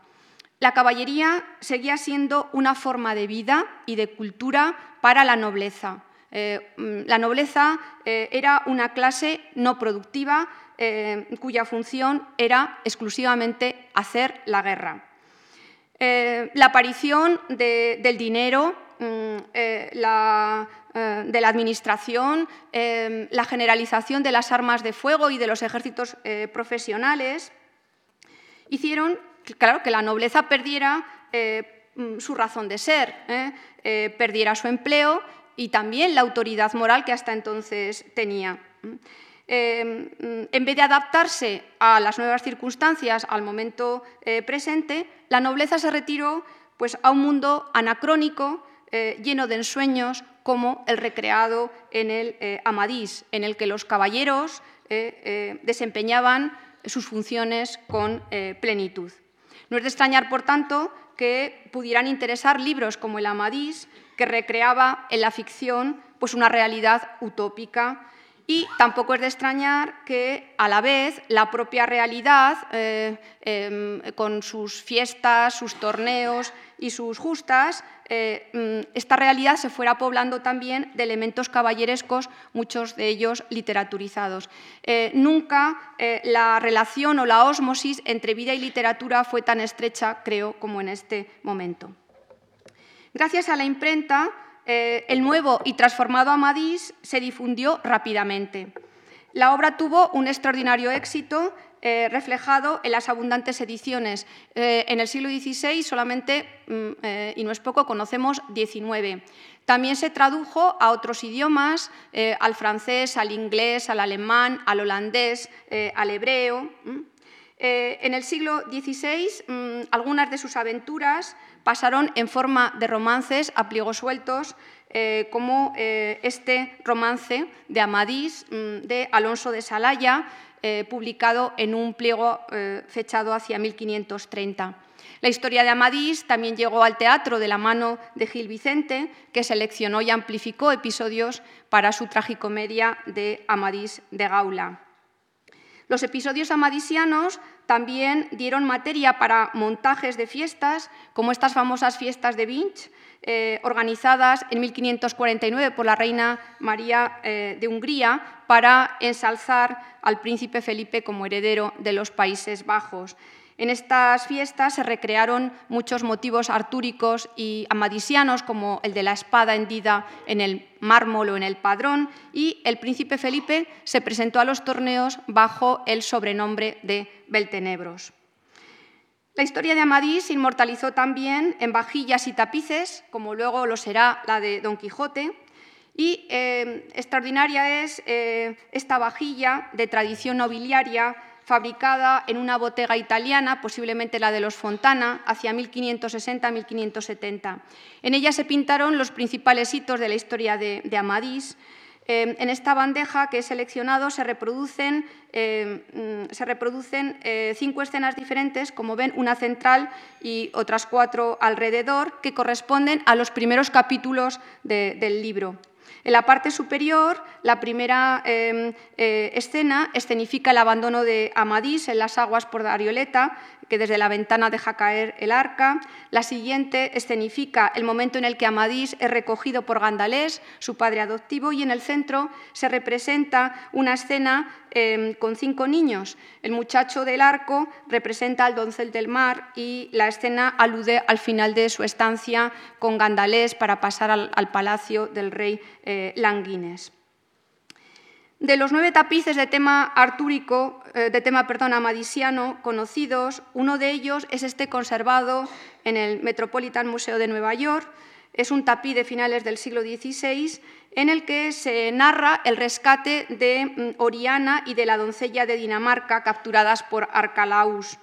La caballería seguía siendo una forma de vida y de cultura para la nobleza. Eh, mm, la nobleza eh, era una clase no productiva cuya función era exclusivamente hacer la guerra. la aparición del dinero, mm, la, de la administración, la generalización de las armas de fuego y de los ejércitos profesionales, hicieron claro, que la nobleza perdiera eh, mm, su razón de ser, ¿eh? Eh, perdiera su empleo y también la autoridad moral que hasta entonces tenía. Mm, en vez de adaptarse a las nuevas circunstancias, al momento presente, la nobleza se retiró pues, a un mundo anacrónico eh, lleno de ensueños como el recreado en el eh, Amadís, en el que los caballeros eh, desempeñaban sus funciones con plenitud. No es de extrañar, por tanto, que pudieran interesar libros como el Amadís, que recreaba en la ficción pues, una realidad utópica y tampoco es de extrañar que, a la vez, la propia realidad, eh, em, con sus fiestas, sus torneos y sus justas, eh, mm, esta realidad se fuera poblando también de elementos caballerescos, muchos de ellos literaturizados. Eh, nunca la relación o la ósmosis entre vida y literatura fue tan estrecha, creo, como en este momento. Gracias a la imprenta, eh, el nuevo y transformado Amadís se difundió rápidamente. La obra tuvo un extraordinario éxito eh, reflejado en las abundantes ediciones. Eh, en el siglo XVI solamente, mm, y no es poco, conocemos 19. También se tradujo a otros idiomas, al francés, al inglés, al alemán, al holandés, al hebreo. en el siglo XVI, mm, algunas de sus aventuras pasaron en forma de romances a pliegos sueltos, eh, como eh, este romance de Amadís mm, de Alonso de Salaya, eh, publicado en un pliego fechado hacia 1530. La historia de Amadís también llegó al teatro de la mano de Gil Vicente, que seleccionó y amplificó episodios para su tragicomedia de Amadís de Gaula. Los episodios amadisianos también dieron materia para montajes de fiestas, como estas famosas fiestas de Vinch, eh, organizadas en 1549 por la reina María eh, de Hungría para ensalzar al príncipe Felipe como heredero de los Países Bajos. En estas fiestas se recrearon muchos motivos artúricos y amadisianos, como el de la espada hendida en el mármol o en el padrón, y el príncipe Felipe se presentó a los torneos bajo el sobrenombre de Beltenebros. La historia de Amadís se inmortalizó también en vajillas y tapices, como luego lo será la de Don Quijote, y eh, extraordinaria es eh, esta vajilla de tradición nobiliaria fabricada en una botega italiana, posiblemente la de los Fontana, hacia 1560-1570. En ella se pintaron los principales hitos de la historia de, Amadís. Eh, en esta bandeja que he seleccionado se reproducen, eh, mm, eh, cinco escenas diferentes, como ven, una central y otras cuatro alrededor, que corresponden a los primeros capítulos del libro. En la parte superior, la primera em, eh, escena escenifica el abandono de Amadís en las aguas por Darioleta, que desde la ventana deja caer el arca. La siguiente escenifica el momento en el que Amadís es recogido por Gandalés, su padre adoptivo, y en el centro se representa una escena em, con cinco niños. El muchacho del arco representa al doncel del mar y la escena alude al final de su estancia con Gandalés para pasar al, palacio del rey eh, Languines. De los nueve tapices de tema artúrico, eh, de tema perdón, amadisiano conocidos, uno de ellos es este conservado en el Metropolitan Museo de Nueva York. Es un tapiz de finales del siglo XVI en el que se narra el rescate de mm, Oriana y de la doncella de Dinamarca capturadas por Arcalaus.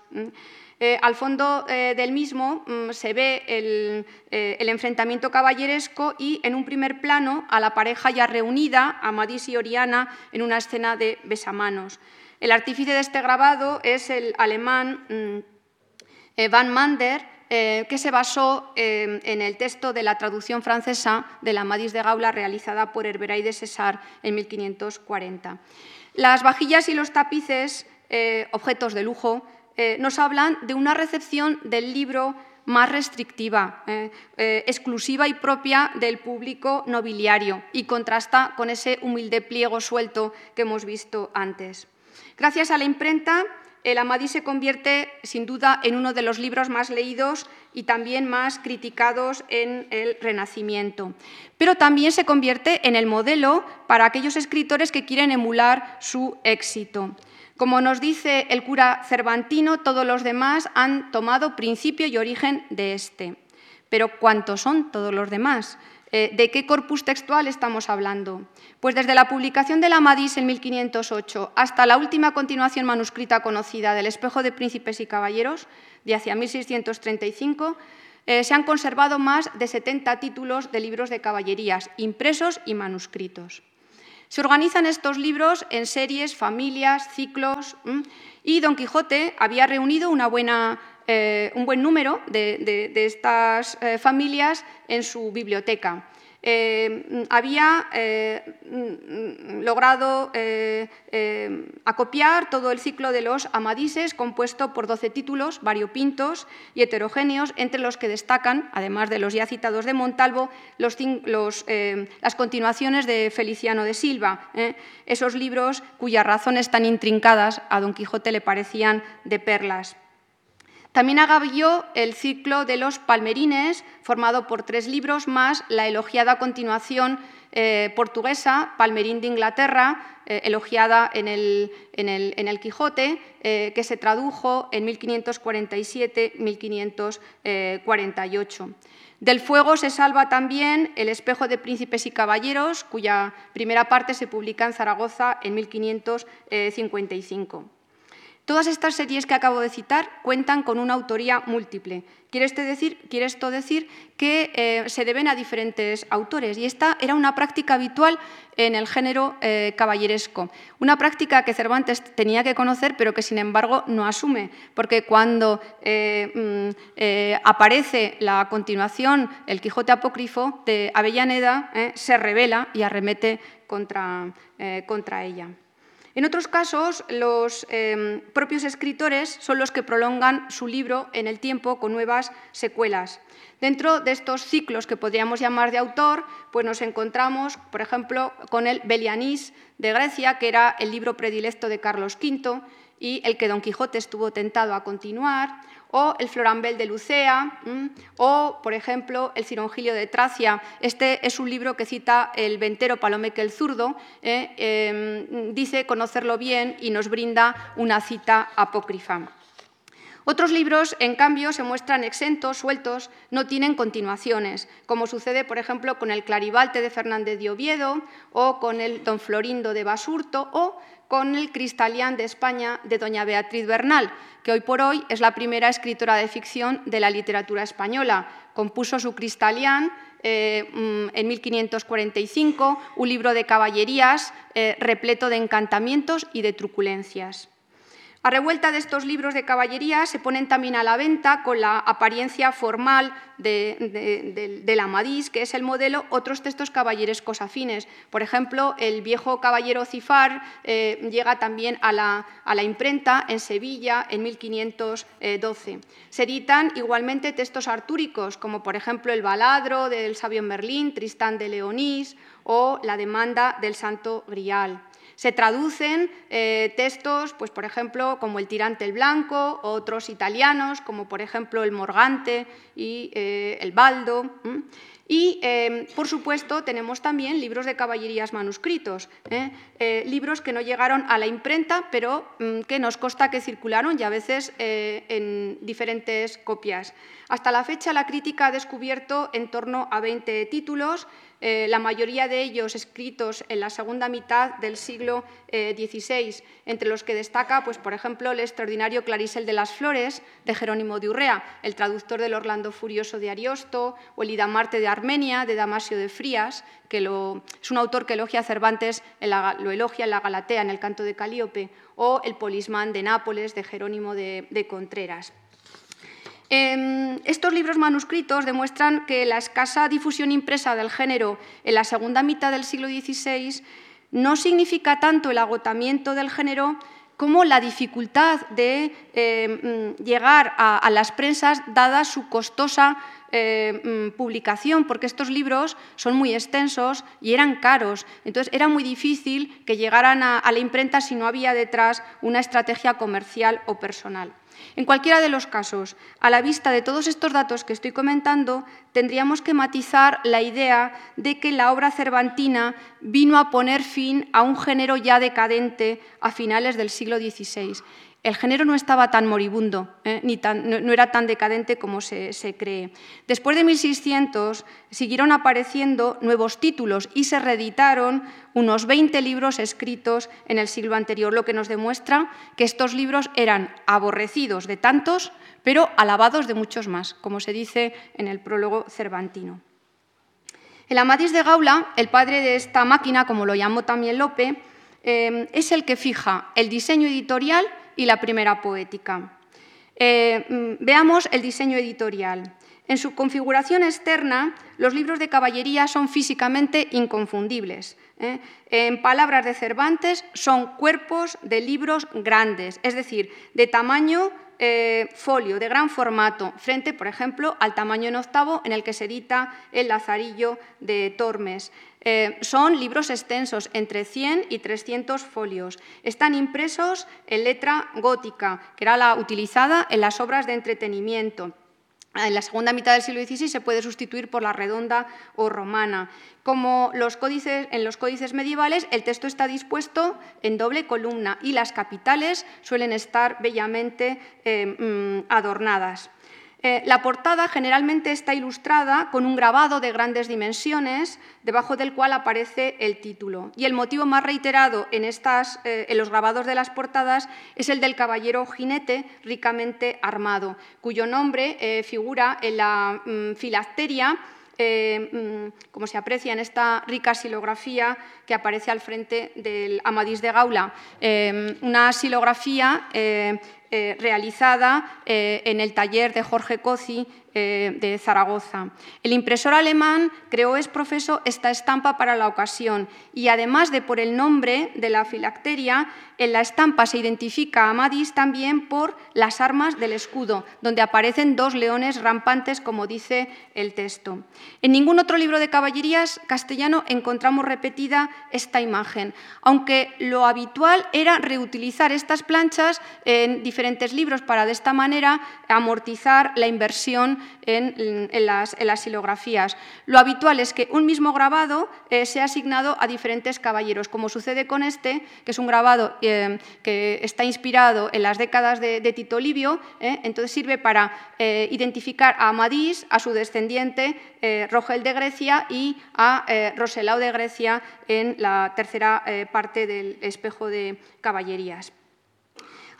Eh, al fondo eh, del mismo mm, se ve eh, el, enfrentamiento caballeresco y en un primer plano a la pareja ya reunida, Amadís y Oriana, en una escena de besamanos. El artífice de este grabado es el alemán mm, Van Mander, que se basó en el texto de la traducción francesa de la Amadís de Gaula realizada por Herberay de César en 1540. Las vajillas y los tapices, objetos de lujo, eh, nos hablan de una recepción del libro más restrictiva, eh, eh, exclusiva y propia del público nobiliario y contrasta con ese humilde pliego suelto que hemos visto antes. Gracias a la imprenta, el Amadí se convierte sin duda en uno de los libros más leídos y también más criticados en el Renacimiento. Pero también se convierte en el modelo para aquellos escritores que quieren emular su éxito. Como nos dice el cura Cervantino, todos los demás han tomado principio y origen de este. Pero ¿cuántos son todos los demás? Eh, ¿De qué corpus textual estamos hablando? Pues desde la publicación de la Amadís en 1508 hasta la última continuación manuscrita conocida del Espejo de Príncipes y Caballeros, de hacia 1635, eh, se han conservado más de 70 títulos de libros de caballerías, impresos y manuscritos. Se organizan estos libros en series, familias, ciclos, y Don Quijote había reunido eh, un buen número de, estas eh, familias en su biblioteca. Eh, había eh, mm, logrado eh, acopiar todo el ciclo de los Amadises, compuesto por 12 títulos variopintos y heterogéneos, entre los que destacan, además de los ya citados de Montalvo, las continuaciones de Feliciano de Silva, esos libros cuyas razones tan intrincadas a Don Quijote le parecían de perlas. También agavilló el ciclo de los palmerines, formado por tres libros más la elogiada continuación eh, portuguesa, Palmerín de Inglaterra, eh, elogiada en el, Quijote, eh, que se tradujo en 1547-1548. Del fuego se salva también El espejo de príncipes y caballeros, cuya primera parte se publica en Zaragoza en 1555. Todas estas series que acabo de citar cuentan con una autoría múltiple. Quiere esto decir, quiere esto decir que eh, se deben a diferentes autores y esta era una práctica habitual en el género eh, caballeresco. Una práctica que Cervantes tenía que conocer pero que sin embargo no asume, porque cuando eh, mm, aparece la continuación, el Quijote apócrifo de Avellaneda, se revela y arremete contra, contra ella. En otros casos, los em, propios escritores son los que prolongan su libro en el tiempo con nuevas secuelas. Dentro de estos ciclos que podríamos llamar de autor, pues nos encontramos, por ejemplo, con el Belianís de Grecia, que era el libro predilecto de Carlos V y el que Don Quijote estuvo tentado a continuar, o el Florambel de Lucea, o, por ejemplo, el Cirongilio de Tracia. Este es un libro que cita el ventero Palomeque el Zurdo, ¿eh? em, dice conocerlo bien y nos brinda una cita apócrifa. Otros libros, en cambio, se muestran exentos, sueltos, no tienen continuaciones, como sucede, por ejemplo, con el Clarivalte de Fernández de Oviedo o con el Don Florindo de Basurto o con el Cristalián de España de doña Beatriz Bernal, que hoy por hoy es la primera escritora de ficción de la literatura española. Compuso su Cristalián eh, mm, en 1545, un libro de caballerías eh, repleto de encantamientos y de truculencias. A revuelta de estos libros de caballería se ponen también a la venta con la apariencia formal del Amadís, que es el modelo, otros textos caballerescos afines. Por ejemplo, el viejo caballero Cifar eh, llega también a la, la, imprenta en Sevilla en 1512. Se editan igualmente textos artúricos, como por ejemplo el Baladro del sabio Merlín, Tristán de Leonís o la demanda del Santo Grial. Se traducen eh, textos, pues, por ejemplo, como El tirante el blanco, otros italianos, como por ejemplo El Morgante y eh, El Baldo. Y, em, por supuesto, tenemos también libros de caballerías manuscritos, ¿eh? Libros que no llegaron a la imprenta, pero mm, que nos consta que circularon y a veces en diferentes copias. Hasta la fecha, la crítica ha descubierto en torno a 20 títulos, la mayoría de ellos escritos en la segunda mitad del siglo XVI, entre los que destaca, pues, por ejemplo, el extraordinario Clarisel de las Flores, de Jerónimo de Urrea, el traductor del Orlando Furioso de Ariosto, o el Idamarte de Armenia, de Damasio de Frías, que es un autor que elogia a Cervantes, lo elogia en la Galatea, en el canto de Calíope, o el Polismán de Nápoles, de Jerónimo de, Contreras. Em, estos libros manuscritos demuestran que la escasa difusión impresa del género en la segunda mitad del siglo XVI no significa tanto el agotamiento del género como la dificultad de em, llegar a, las prensas dada su costosa mm, publicación, porque estos libros son muy extensos y eran caros. Entonces era muy difícil que llegaran a, la imprenta si no había detrás una estrategia comercial o personal. En cualquiera de los casos, a la vista de todos estos datos que estoy comentando, tendríamos que matizar la idea de que la obra cervantina vino a poner fin a un género ya decadente a finales del siglo XVI el género no estaba tan moribundo, ¿eh? ni no, era tan decadente como se, cree. Después de 1600 siguieron apareciendo nuevos títulos y se reeditaron unos 20 libros escritos en el siglo anterior, lo que nos demuestra que estos libros eran aborrecidos de tantos, pero alabados de muchos más, como se dice en el prólogo cervantino. El Amadís de Gaula, el padre de esta máquina, como lo llamó también Lope, eh, es el que fija el diseño editorial y la primera poética. Eh, mm, veamos el diseño editorial. En su configuración externa, los libros de caballería son físicamente inconfundibles. ¿eh? En palabras de Cervantes, son cuerpos de libros grandes, es decir, de tamaño eh, folio, de gran formato, frente, por ejemplo, al tamaño en octavo en el que se edita el Lazarillo de Tormes. Eh, son libros extensos, entre 100 y 300 folios. Están impresos en letra gótica, que era la utilizada en las obras de entretenimiento. En la segunda mitad del siglo XVI se puede sustituir por la redonda o romana. Como en los códices medievales, el texto está dispuesto en doble columna y las capitales suelen estar bellamente eh, mm, adornadas. Eh, la portada generalmente está ilustrada con un grabado de grandes dimensiones, debajo del cual aparece el título. Y el motivo más reiterado en, eh, en los grabados de las portadas es el del caballero jinete ricamente armado, cuyo nombre eh, figura en la mm, filacteria mm, como se aprecia en esta rica silografía que aparece al frente del Amadís de Gaula. una silografía eh, realizada eh, en el taller de Jorge Cozi eh, de Zaragoza. El impresor alemán creó es profeso esta estampa para la ocasión y además de por el nombre de la filacteria, en la estampa se identifica a Amadis también por las armas del escudo, donde aparecen dos leones rampantes, como dice el texto. En ningún otro libro de caballerías castellano encontramos repetida esta imagen, aunque lo habitual era reutilizar estas planchas en diferentes libros para de esta manera amortizar la inversión en, las, silografías. Lo habitual es que un mismo grabado eh, sea asignado a diferentes caballeros, como sucede con este, que es un grabado eh, que está inspirado en las décadas de, Tito Livio, eh, entonces sirve para identificar a Amadís, a su descendiente Rogel de Grecia y a Roselao de Grecia en la tercera parte del espejo de caballerías.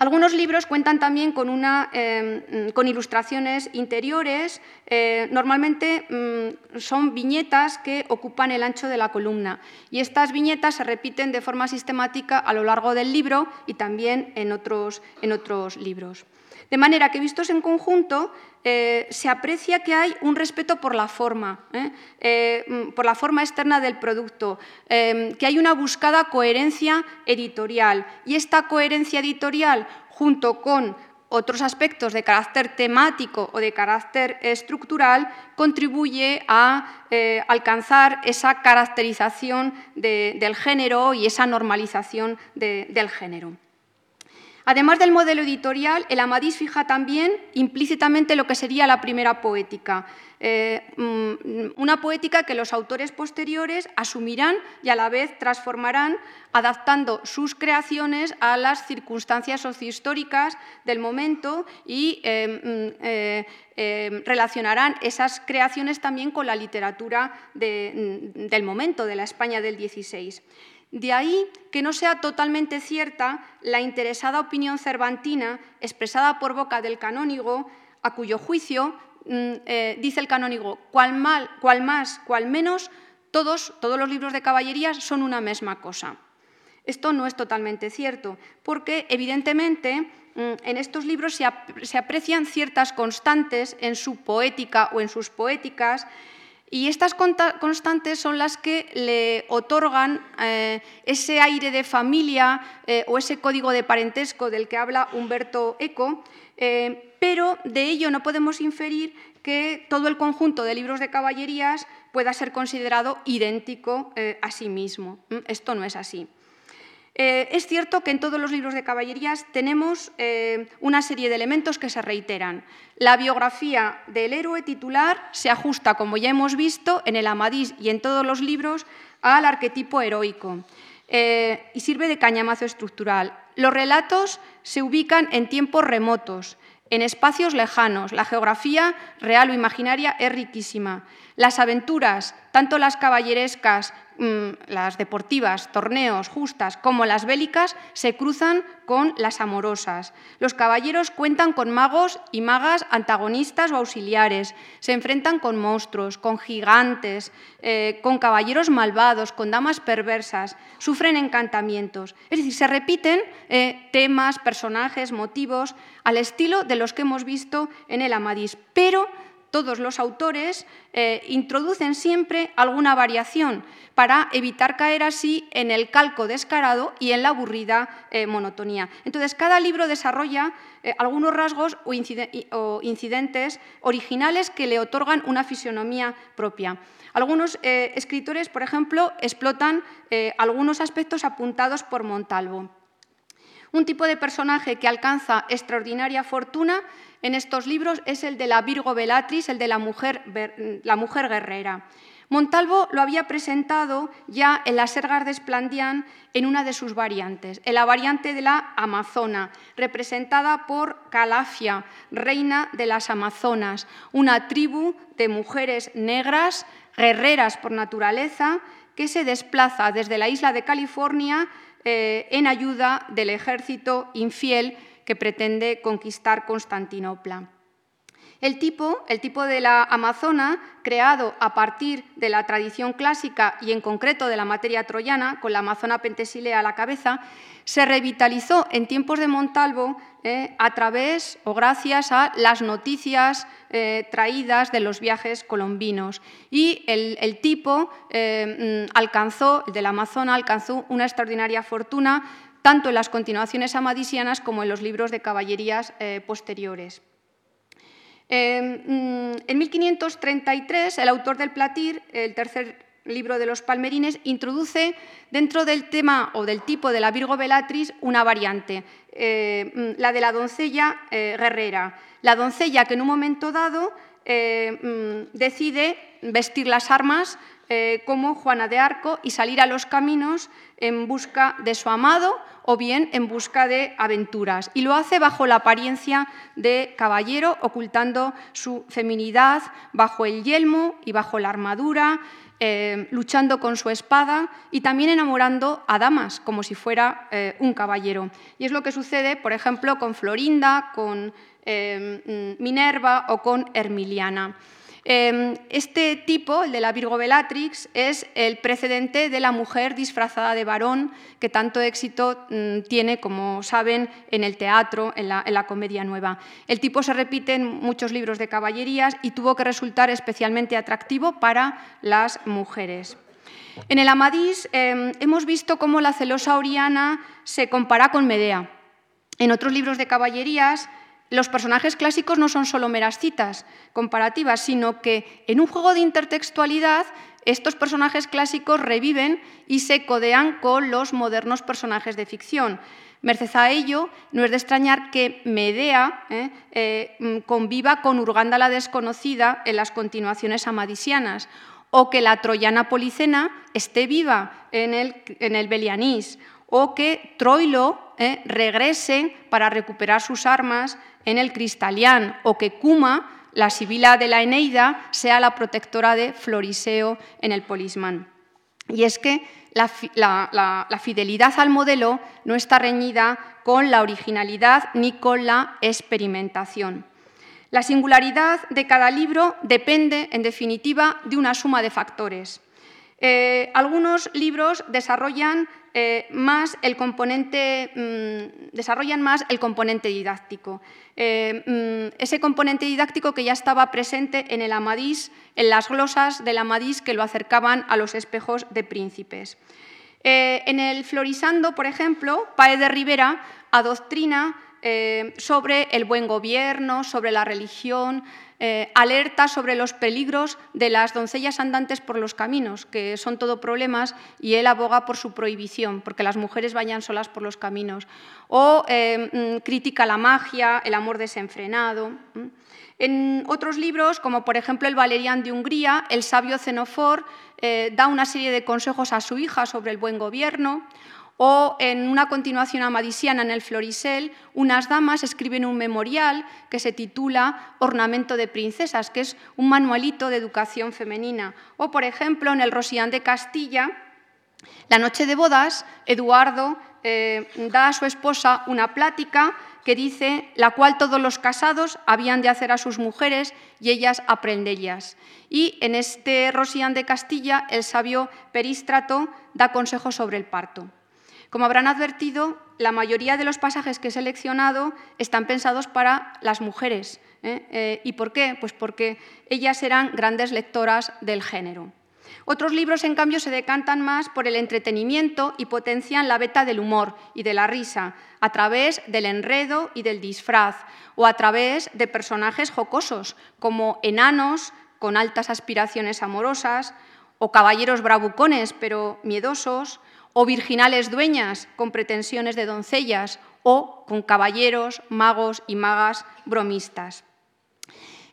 Algunos libros cuentan también con, em, ilustraciones interiores, eh, normalmente mm, son viñetas que ocupan el ancho de la columna y estas viñetas se repiten de forma sistemática a lo largo del libro y también en otros libros. De manera que vistos en conjunto, eh, se aprecia que hay un respeto por la forma, ¿eh? Mm, por la forma externa del producto, que hay una buscada coherencia editorial. Y esta coherencia editorial, junto con otros aspectos de carácter temático o de carácter estructural, contribuye a eh, alcanzar esa caracterización del género y esa normalización del género. Además del modelo editorial, el Amadís fija también implícitamente lo que sería la primera poética, eh, mm, una poética que los autores posteriores asumirán y a la vez transformarán, adaptando sus creaciones a las circunstancias sociohistóricas del momento y eh, mm, eh, relacionarán esas creaciones también con la literatura mm, del momento, de la España del XVI. De ahí que no sea totalmente cierta la interesada opinión cervantina expresada por boca del canónigo, a cuyo juicio, mm, eh, dice el canónigo, cual, mal, cual más, cual menos, todos, todos los libros de caballerías son una misma cosa. Esto no es totalmente cierto, porque evidentemente mm, en estos libros se aprecian ciertas constantes en su poética o en sus poéticas y estas constantes son las que le otorgan eh, ese aire de familia eh, o ese código de parentesco del que habla Humberto Eco, eh, pero de ello no podemos inferir que todo el conjunto de libros de caballerías pueda ser considerado idéntico a sí mismo. Esto no es así. Eh, es cierto que en todos los libros de caballerías tenemos eh, una serie de elementos que se reiteran. La biografía del héroe titular se ajusta, como ya hemos visto, en el Amadís y en todos los libros, al arquetipo heroico eh, y sirve de cañamazo estructural. Los relatos se ubican en tiempos remotos, en espacios lejanos. La geografía real o imaginaria es riquísima. Las aventuras, tanto las caballerescas, las deportivas, torneos, justas, como las bélicas, se cruzan con las amorosas. Los caballeros cuentan con magos y magas antagonistas o auxiliares, se enfrentan con monstruos, con gigantes, eh, con caballeros malvados, con damas perversas, sufren encantamientos. Es decir, se repiten eh, temas, personajes, motivos, al estilo de los que hemos visto en el Amadís, pero todos los autores eh, introducen siempre alguna variación para evitar caer así en el calco descarado y en la aburrida eh, monotonía. Entonces, cada libro desarrolla eh, algunos rasgos o, incidentes originales que le otorgan una fisionomía propia. Algunos escritores, por ejemplo, explotan algunos aspectos apuntados por Montalvo. Un tipo de personaje que alcanza extraordinaria fortuna en estos libros es el de la Virgo Bellatrix, el de la mujer, la mujer guerrera. Montalvo lo había presentado ya en las Sergas de Esplandián en una de sus variantes, en la variante de la Amazona, representada por Calafia, reina de las Amazonas, una tribu de mujeres negras, guerreras por naturaleza, que se desplaza desde la isla de California eh, en ayuda del ejército infiel que pretende conquistar Constantinopla. El tipo, el tipo de la Amazona, creado a partir de la tradición clásica y en concreto de la materia troyana, con la Amazona pentesilea a la cabeza, se revitalizó en tiempos de Montalvo eh, a través o gracias a las noticias eh, traídas de los viajes colombinos. Y el, tipo eh, mm, alcanzó, el de la Amazona, alcanzó una extraordinaria fortuna tanto en las continuaciones amadisianas como en los libros de caballerías posteriores. Em, mm, en 1533, el autor del Platir, el tercer libro de los Palmerines, introduce dentro del tema o del tipo de la Virgo Bellatrix una variante, eh, mm, la de la doncella eh, guerrera. La doncella que en un momento dado eh, mm, decide vestir las armas como Juana de Arco y salir a los caminos en busca de su amado o bien en busca de aventuras. Y lo hace bajo la apariencia de caballero, ocultando su feminidad bajo el yelmo y bajo la armadura, eh, luchando con su espada y también enamorando a damas, como si fuera eh, un caballero. Y es lo que sucede, por ejemplo, con Florinda, con eh, Minerva o con Hermiliana. Em, este tipo, el de la Virgo Bellatrix, es el precedente de la mujer disfrazada de varón que tanto éxito mm, tiene, como saben, en el teatro, en la, comedia nueva. El tipo se repite en muchos libros de caballerías y tuvo que resultar especialmente atractivo para las mujeres. En el Amadís em, hemos visto cómo la celosa Oriana se compara con Medea. En otros libros de caballerías los personajes clásicos no son solo meras citas comparativas, sino que en un juego de intertextualidad estos personajes clásicos reviven y se codean con los modernos personajes de ficción. Merced a ello, no es de extrañar que Medea eh, eh, conviva con Urganda la desconocida en las continuaciones amadisianas, o que la troyana policena esté viva en el, en el Belianís, o que Troilo eh, regrese para recuperar sus armas en el Cristalián, o que Cuma, la sibila de la Eneida, sea la protectora de Floriseo en el Polismán. Y es que la, la, fidelidad al modelo no está reñida con la originalidad ni con la experimentación. La singularidad de cada libro depende, en definitiva, de una suma de factores. Eh, algunos libros desarrollan eh, más el componente, mm, desarrollan más el componente didáctico. Eh, mm, ese componente didáctico que ya estaba presente en el Amadís, en las glosas del Amadís que lo acercaban a los espejos de príncipes. en el Florisando, por ejemplo, Pae de Rivera adoctrina sobre el buen gobierno, sobre la religión, eh, alerta sobre los peligros de las doncellas andantes por los caminos, que son todo problemas, y él aboga por su prohibición, porque las mujeres vayan solas por los caminos. O eh, mm, critica la magia, el amor desenfrenado. En otros libros, como por ejemplo el Valerian de Hungría, el sabio Xenofor eh, da una serie de consejos a su hija sobre el buen gobierno, O en una continuación amadisiana en el Florisel, unas damas escriben un memorial que se titula Ornamento de princesas, que es un manualito de educación femenina. O, por ejemplo, en el Rosián de Castilla, la noche de bodas, Eduardo eh, da a su esposa una plática que dice la cual todos los casados habían de hacer a sus mujeres y ellas aprendellas. Y en este Rosián de Castilla, el sabio Perístrato da consejos sobre el parto. Como habrán advertido, la mayoría de los pasajes que he seleccionado están pensados para las mujeres. ¿eh? Eh, ¿Y por qué? Pues porque ellas eran grandes lectoras del género. Otros libros, en cambio, se decantan más por el entretenimiento y potencian la beta del humor y de la risa a través del enredo y del disfraz o a través de personajes jocosos como enanos con altas aspiraciones amorosas o caballeros bravucones pero miedosos o virginales dueñas con pretensiones de doncellas o con caballeros, magos y magas bromistas.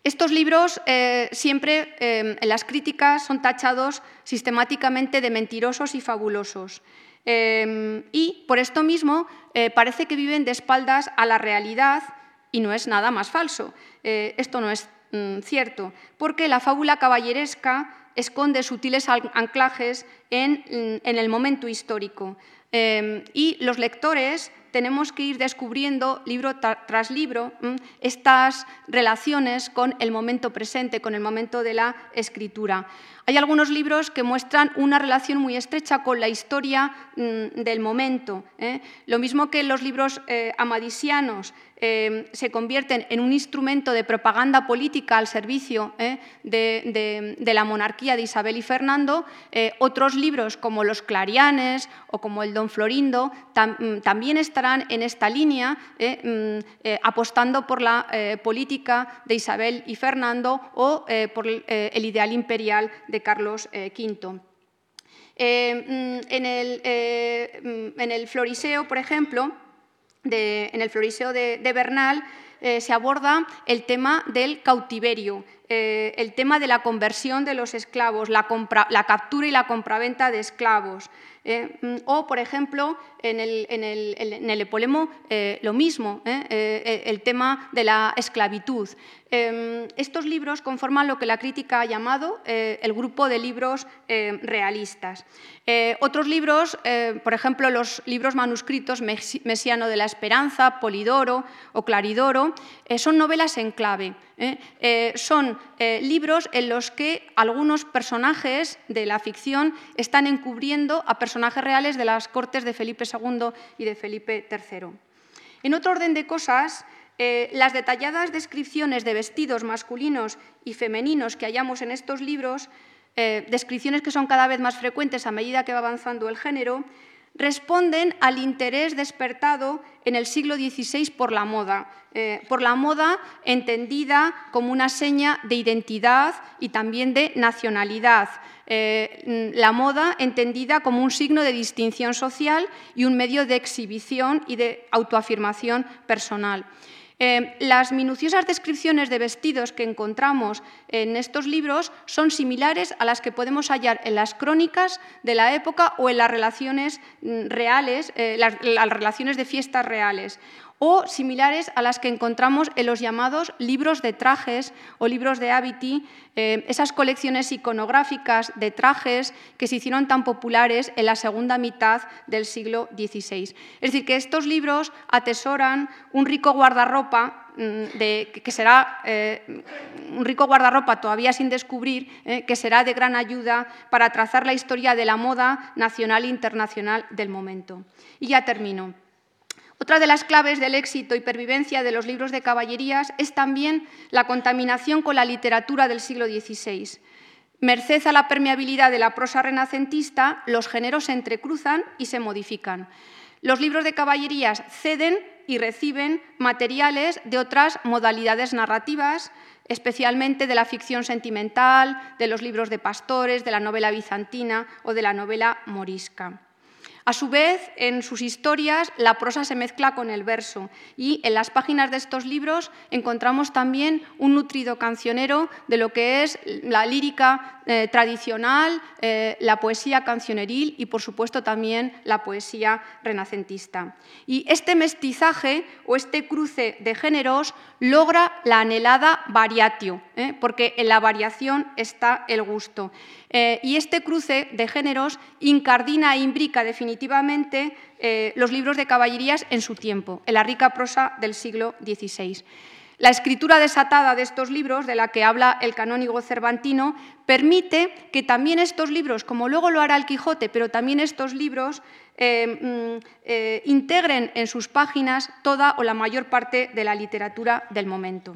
Estos libros eh, siempre eh, en las críticas son tachados sistemáticamente de mentirosos y fabulosos. Eh, y por esto mismo parece que viven de espaldas a la realidad y no es nada más falso. esto no es mm, cierto, porque la fábula caballeresca esconde sutiles anclajes en, en el momento histórico. y los lectores tenemos que ir descubriendo libro tras libro estas relaciones con el momento presente, con el momento de la escritura. Hay algunos libros que muestran una relación muy estrecha con la historia mm, del momento. ¿eh? Lo mismo que los libros eh, amadisianos eh, se convierten en un instrumento de propaganda política al servicio de, la monarquía de Isabel y Fernando, otros libros como los Clarianes o como el Don Florindo mm, también estarán en esta línea, mm, apostando por la política de Isabel y Fernando o por el ideal imperial de Carlos V. Eh, eh, mm, en, el, eh, en, el, Floriseo, por ejemplo, en el Floriseo de, Bernal, se aborda el tema del cautiverio, el tema de la conversión de los esclavos, la, captura y la compraventa de esclavos. Mm, o, por ejemplo, en el, en epolemo lo mismo, el tema de la esclavitud. Estos libros conforman lo que la crítica ha llamado eh, el grupo de libros eh, realistas. Eh, otros libros, por ejemplo, los libros manuscritos Mesiano de la Esperanza, Polidoro o Claridoro, son novelas en clave. Son libros en los que algunos personajes de la ficción están encubriendo a personajes reales de las cortes de Felipe II y de Felipe III. En otro orden de cosas, eh, las detalladas descripciones de vestidos masculinos y femeninos que hallamos en estos libros, eh, descripciones que son cada vez más frecuentes a medida que va avanzando el género, responden al interés despertado en el siglo XVI por la moda, eh, por la moda entendida como una seña de identidad y también de nacionalidad, la moda entendida como un signo de distinción social y un medio de exhibición y de autoafirmación personal. Eh, las minuciosas descripciones de vestidos que encontramos en estos libros son similares a las que podemos hallar en las crónicas de la época o en las relaciones mm, reales, eh, las relaciones de fiestas reales o similares a las que encontramos en los llamados libros de trajes o libros de habiti, eh, esas colecciones iconográficas de trajes que se hicieron tan populares en la segunda mitad del siglo XVI. Es decir, que estos libros atesoran un rico guardarropa mm, que será eh, un rico guardarropa todavía sin descubrir, eh, que será de gran ayuda para trazar la historia de la moda nacional e internacional del momento. Y ya termino. Otra de las claves del éxito y pervivencia de los libros de caballerías es también la contaminación con la literatura del siglo XVI. Merced a la permeabilidad de la prosa renacentista, los géneros se entrecruzan y se modifican. Los libros de caballerías ceden y reciben materiales de otras modalidades narrativas, especialmente de la ficción sentimental, de los libros de pastores, de la novela bizantina o de la novela morisca. A su vez, en sus historias, la prosa se mezcla con el verso y en las páginas de estos libros encontramos también un nutrido cancionero de lo que es la lírica eh, tradicional, eh, la poesía cancioneril y, por supuesto, también la poesía renacentista. Y este mestizaje o este cruce de géneros logra la anhelada variatio, ¿eh? porque en la variación está el gusto. Y este cruce de géneros incardina e imbrica definitivamente eh, los libros de caballerías en su tiempo, en la rica prosa del siglo XVI. La escritura desatada de estos libros, de la que habla el canónigo cervantino, permite que también estos libros, como luego lo hará el Quijote, pero también estos libros, mm, integren en sus páginas toda o la mayor parte de la literatura del momento.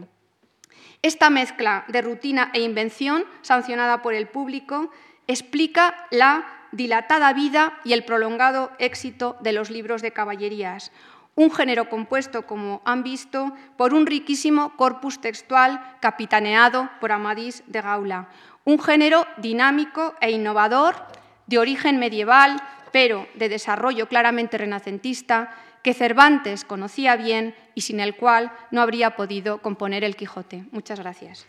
Esta mezcla de rutina e invención, sancionada por el público, explica la dilatada vida y el prolongado éxito de los libros de caballerías, un género compuesto, como han visto, por un riquísimo corpus textual capitaneado por Amadís de Gaula, un género dinámico e innovador, de origen medieval, pero de desarrollo claramente renacentista, que Cervantes conocía bien y sin el cual no habría podido componer el Quijote. Muchas gracias.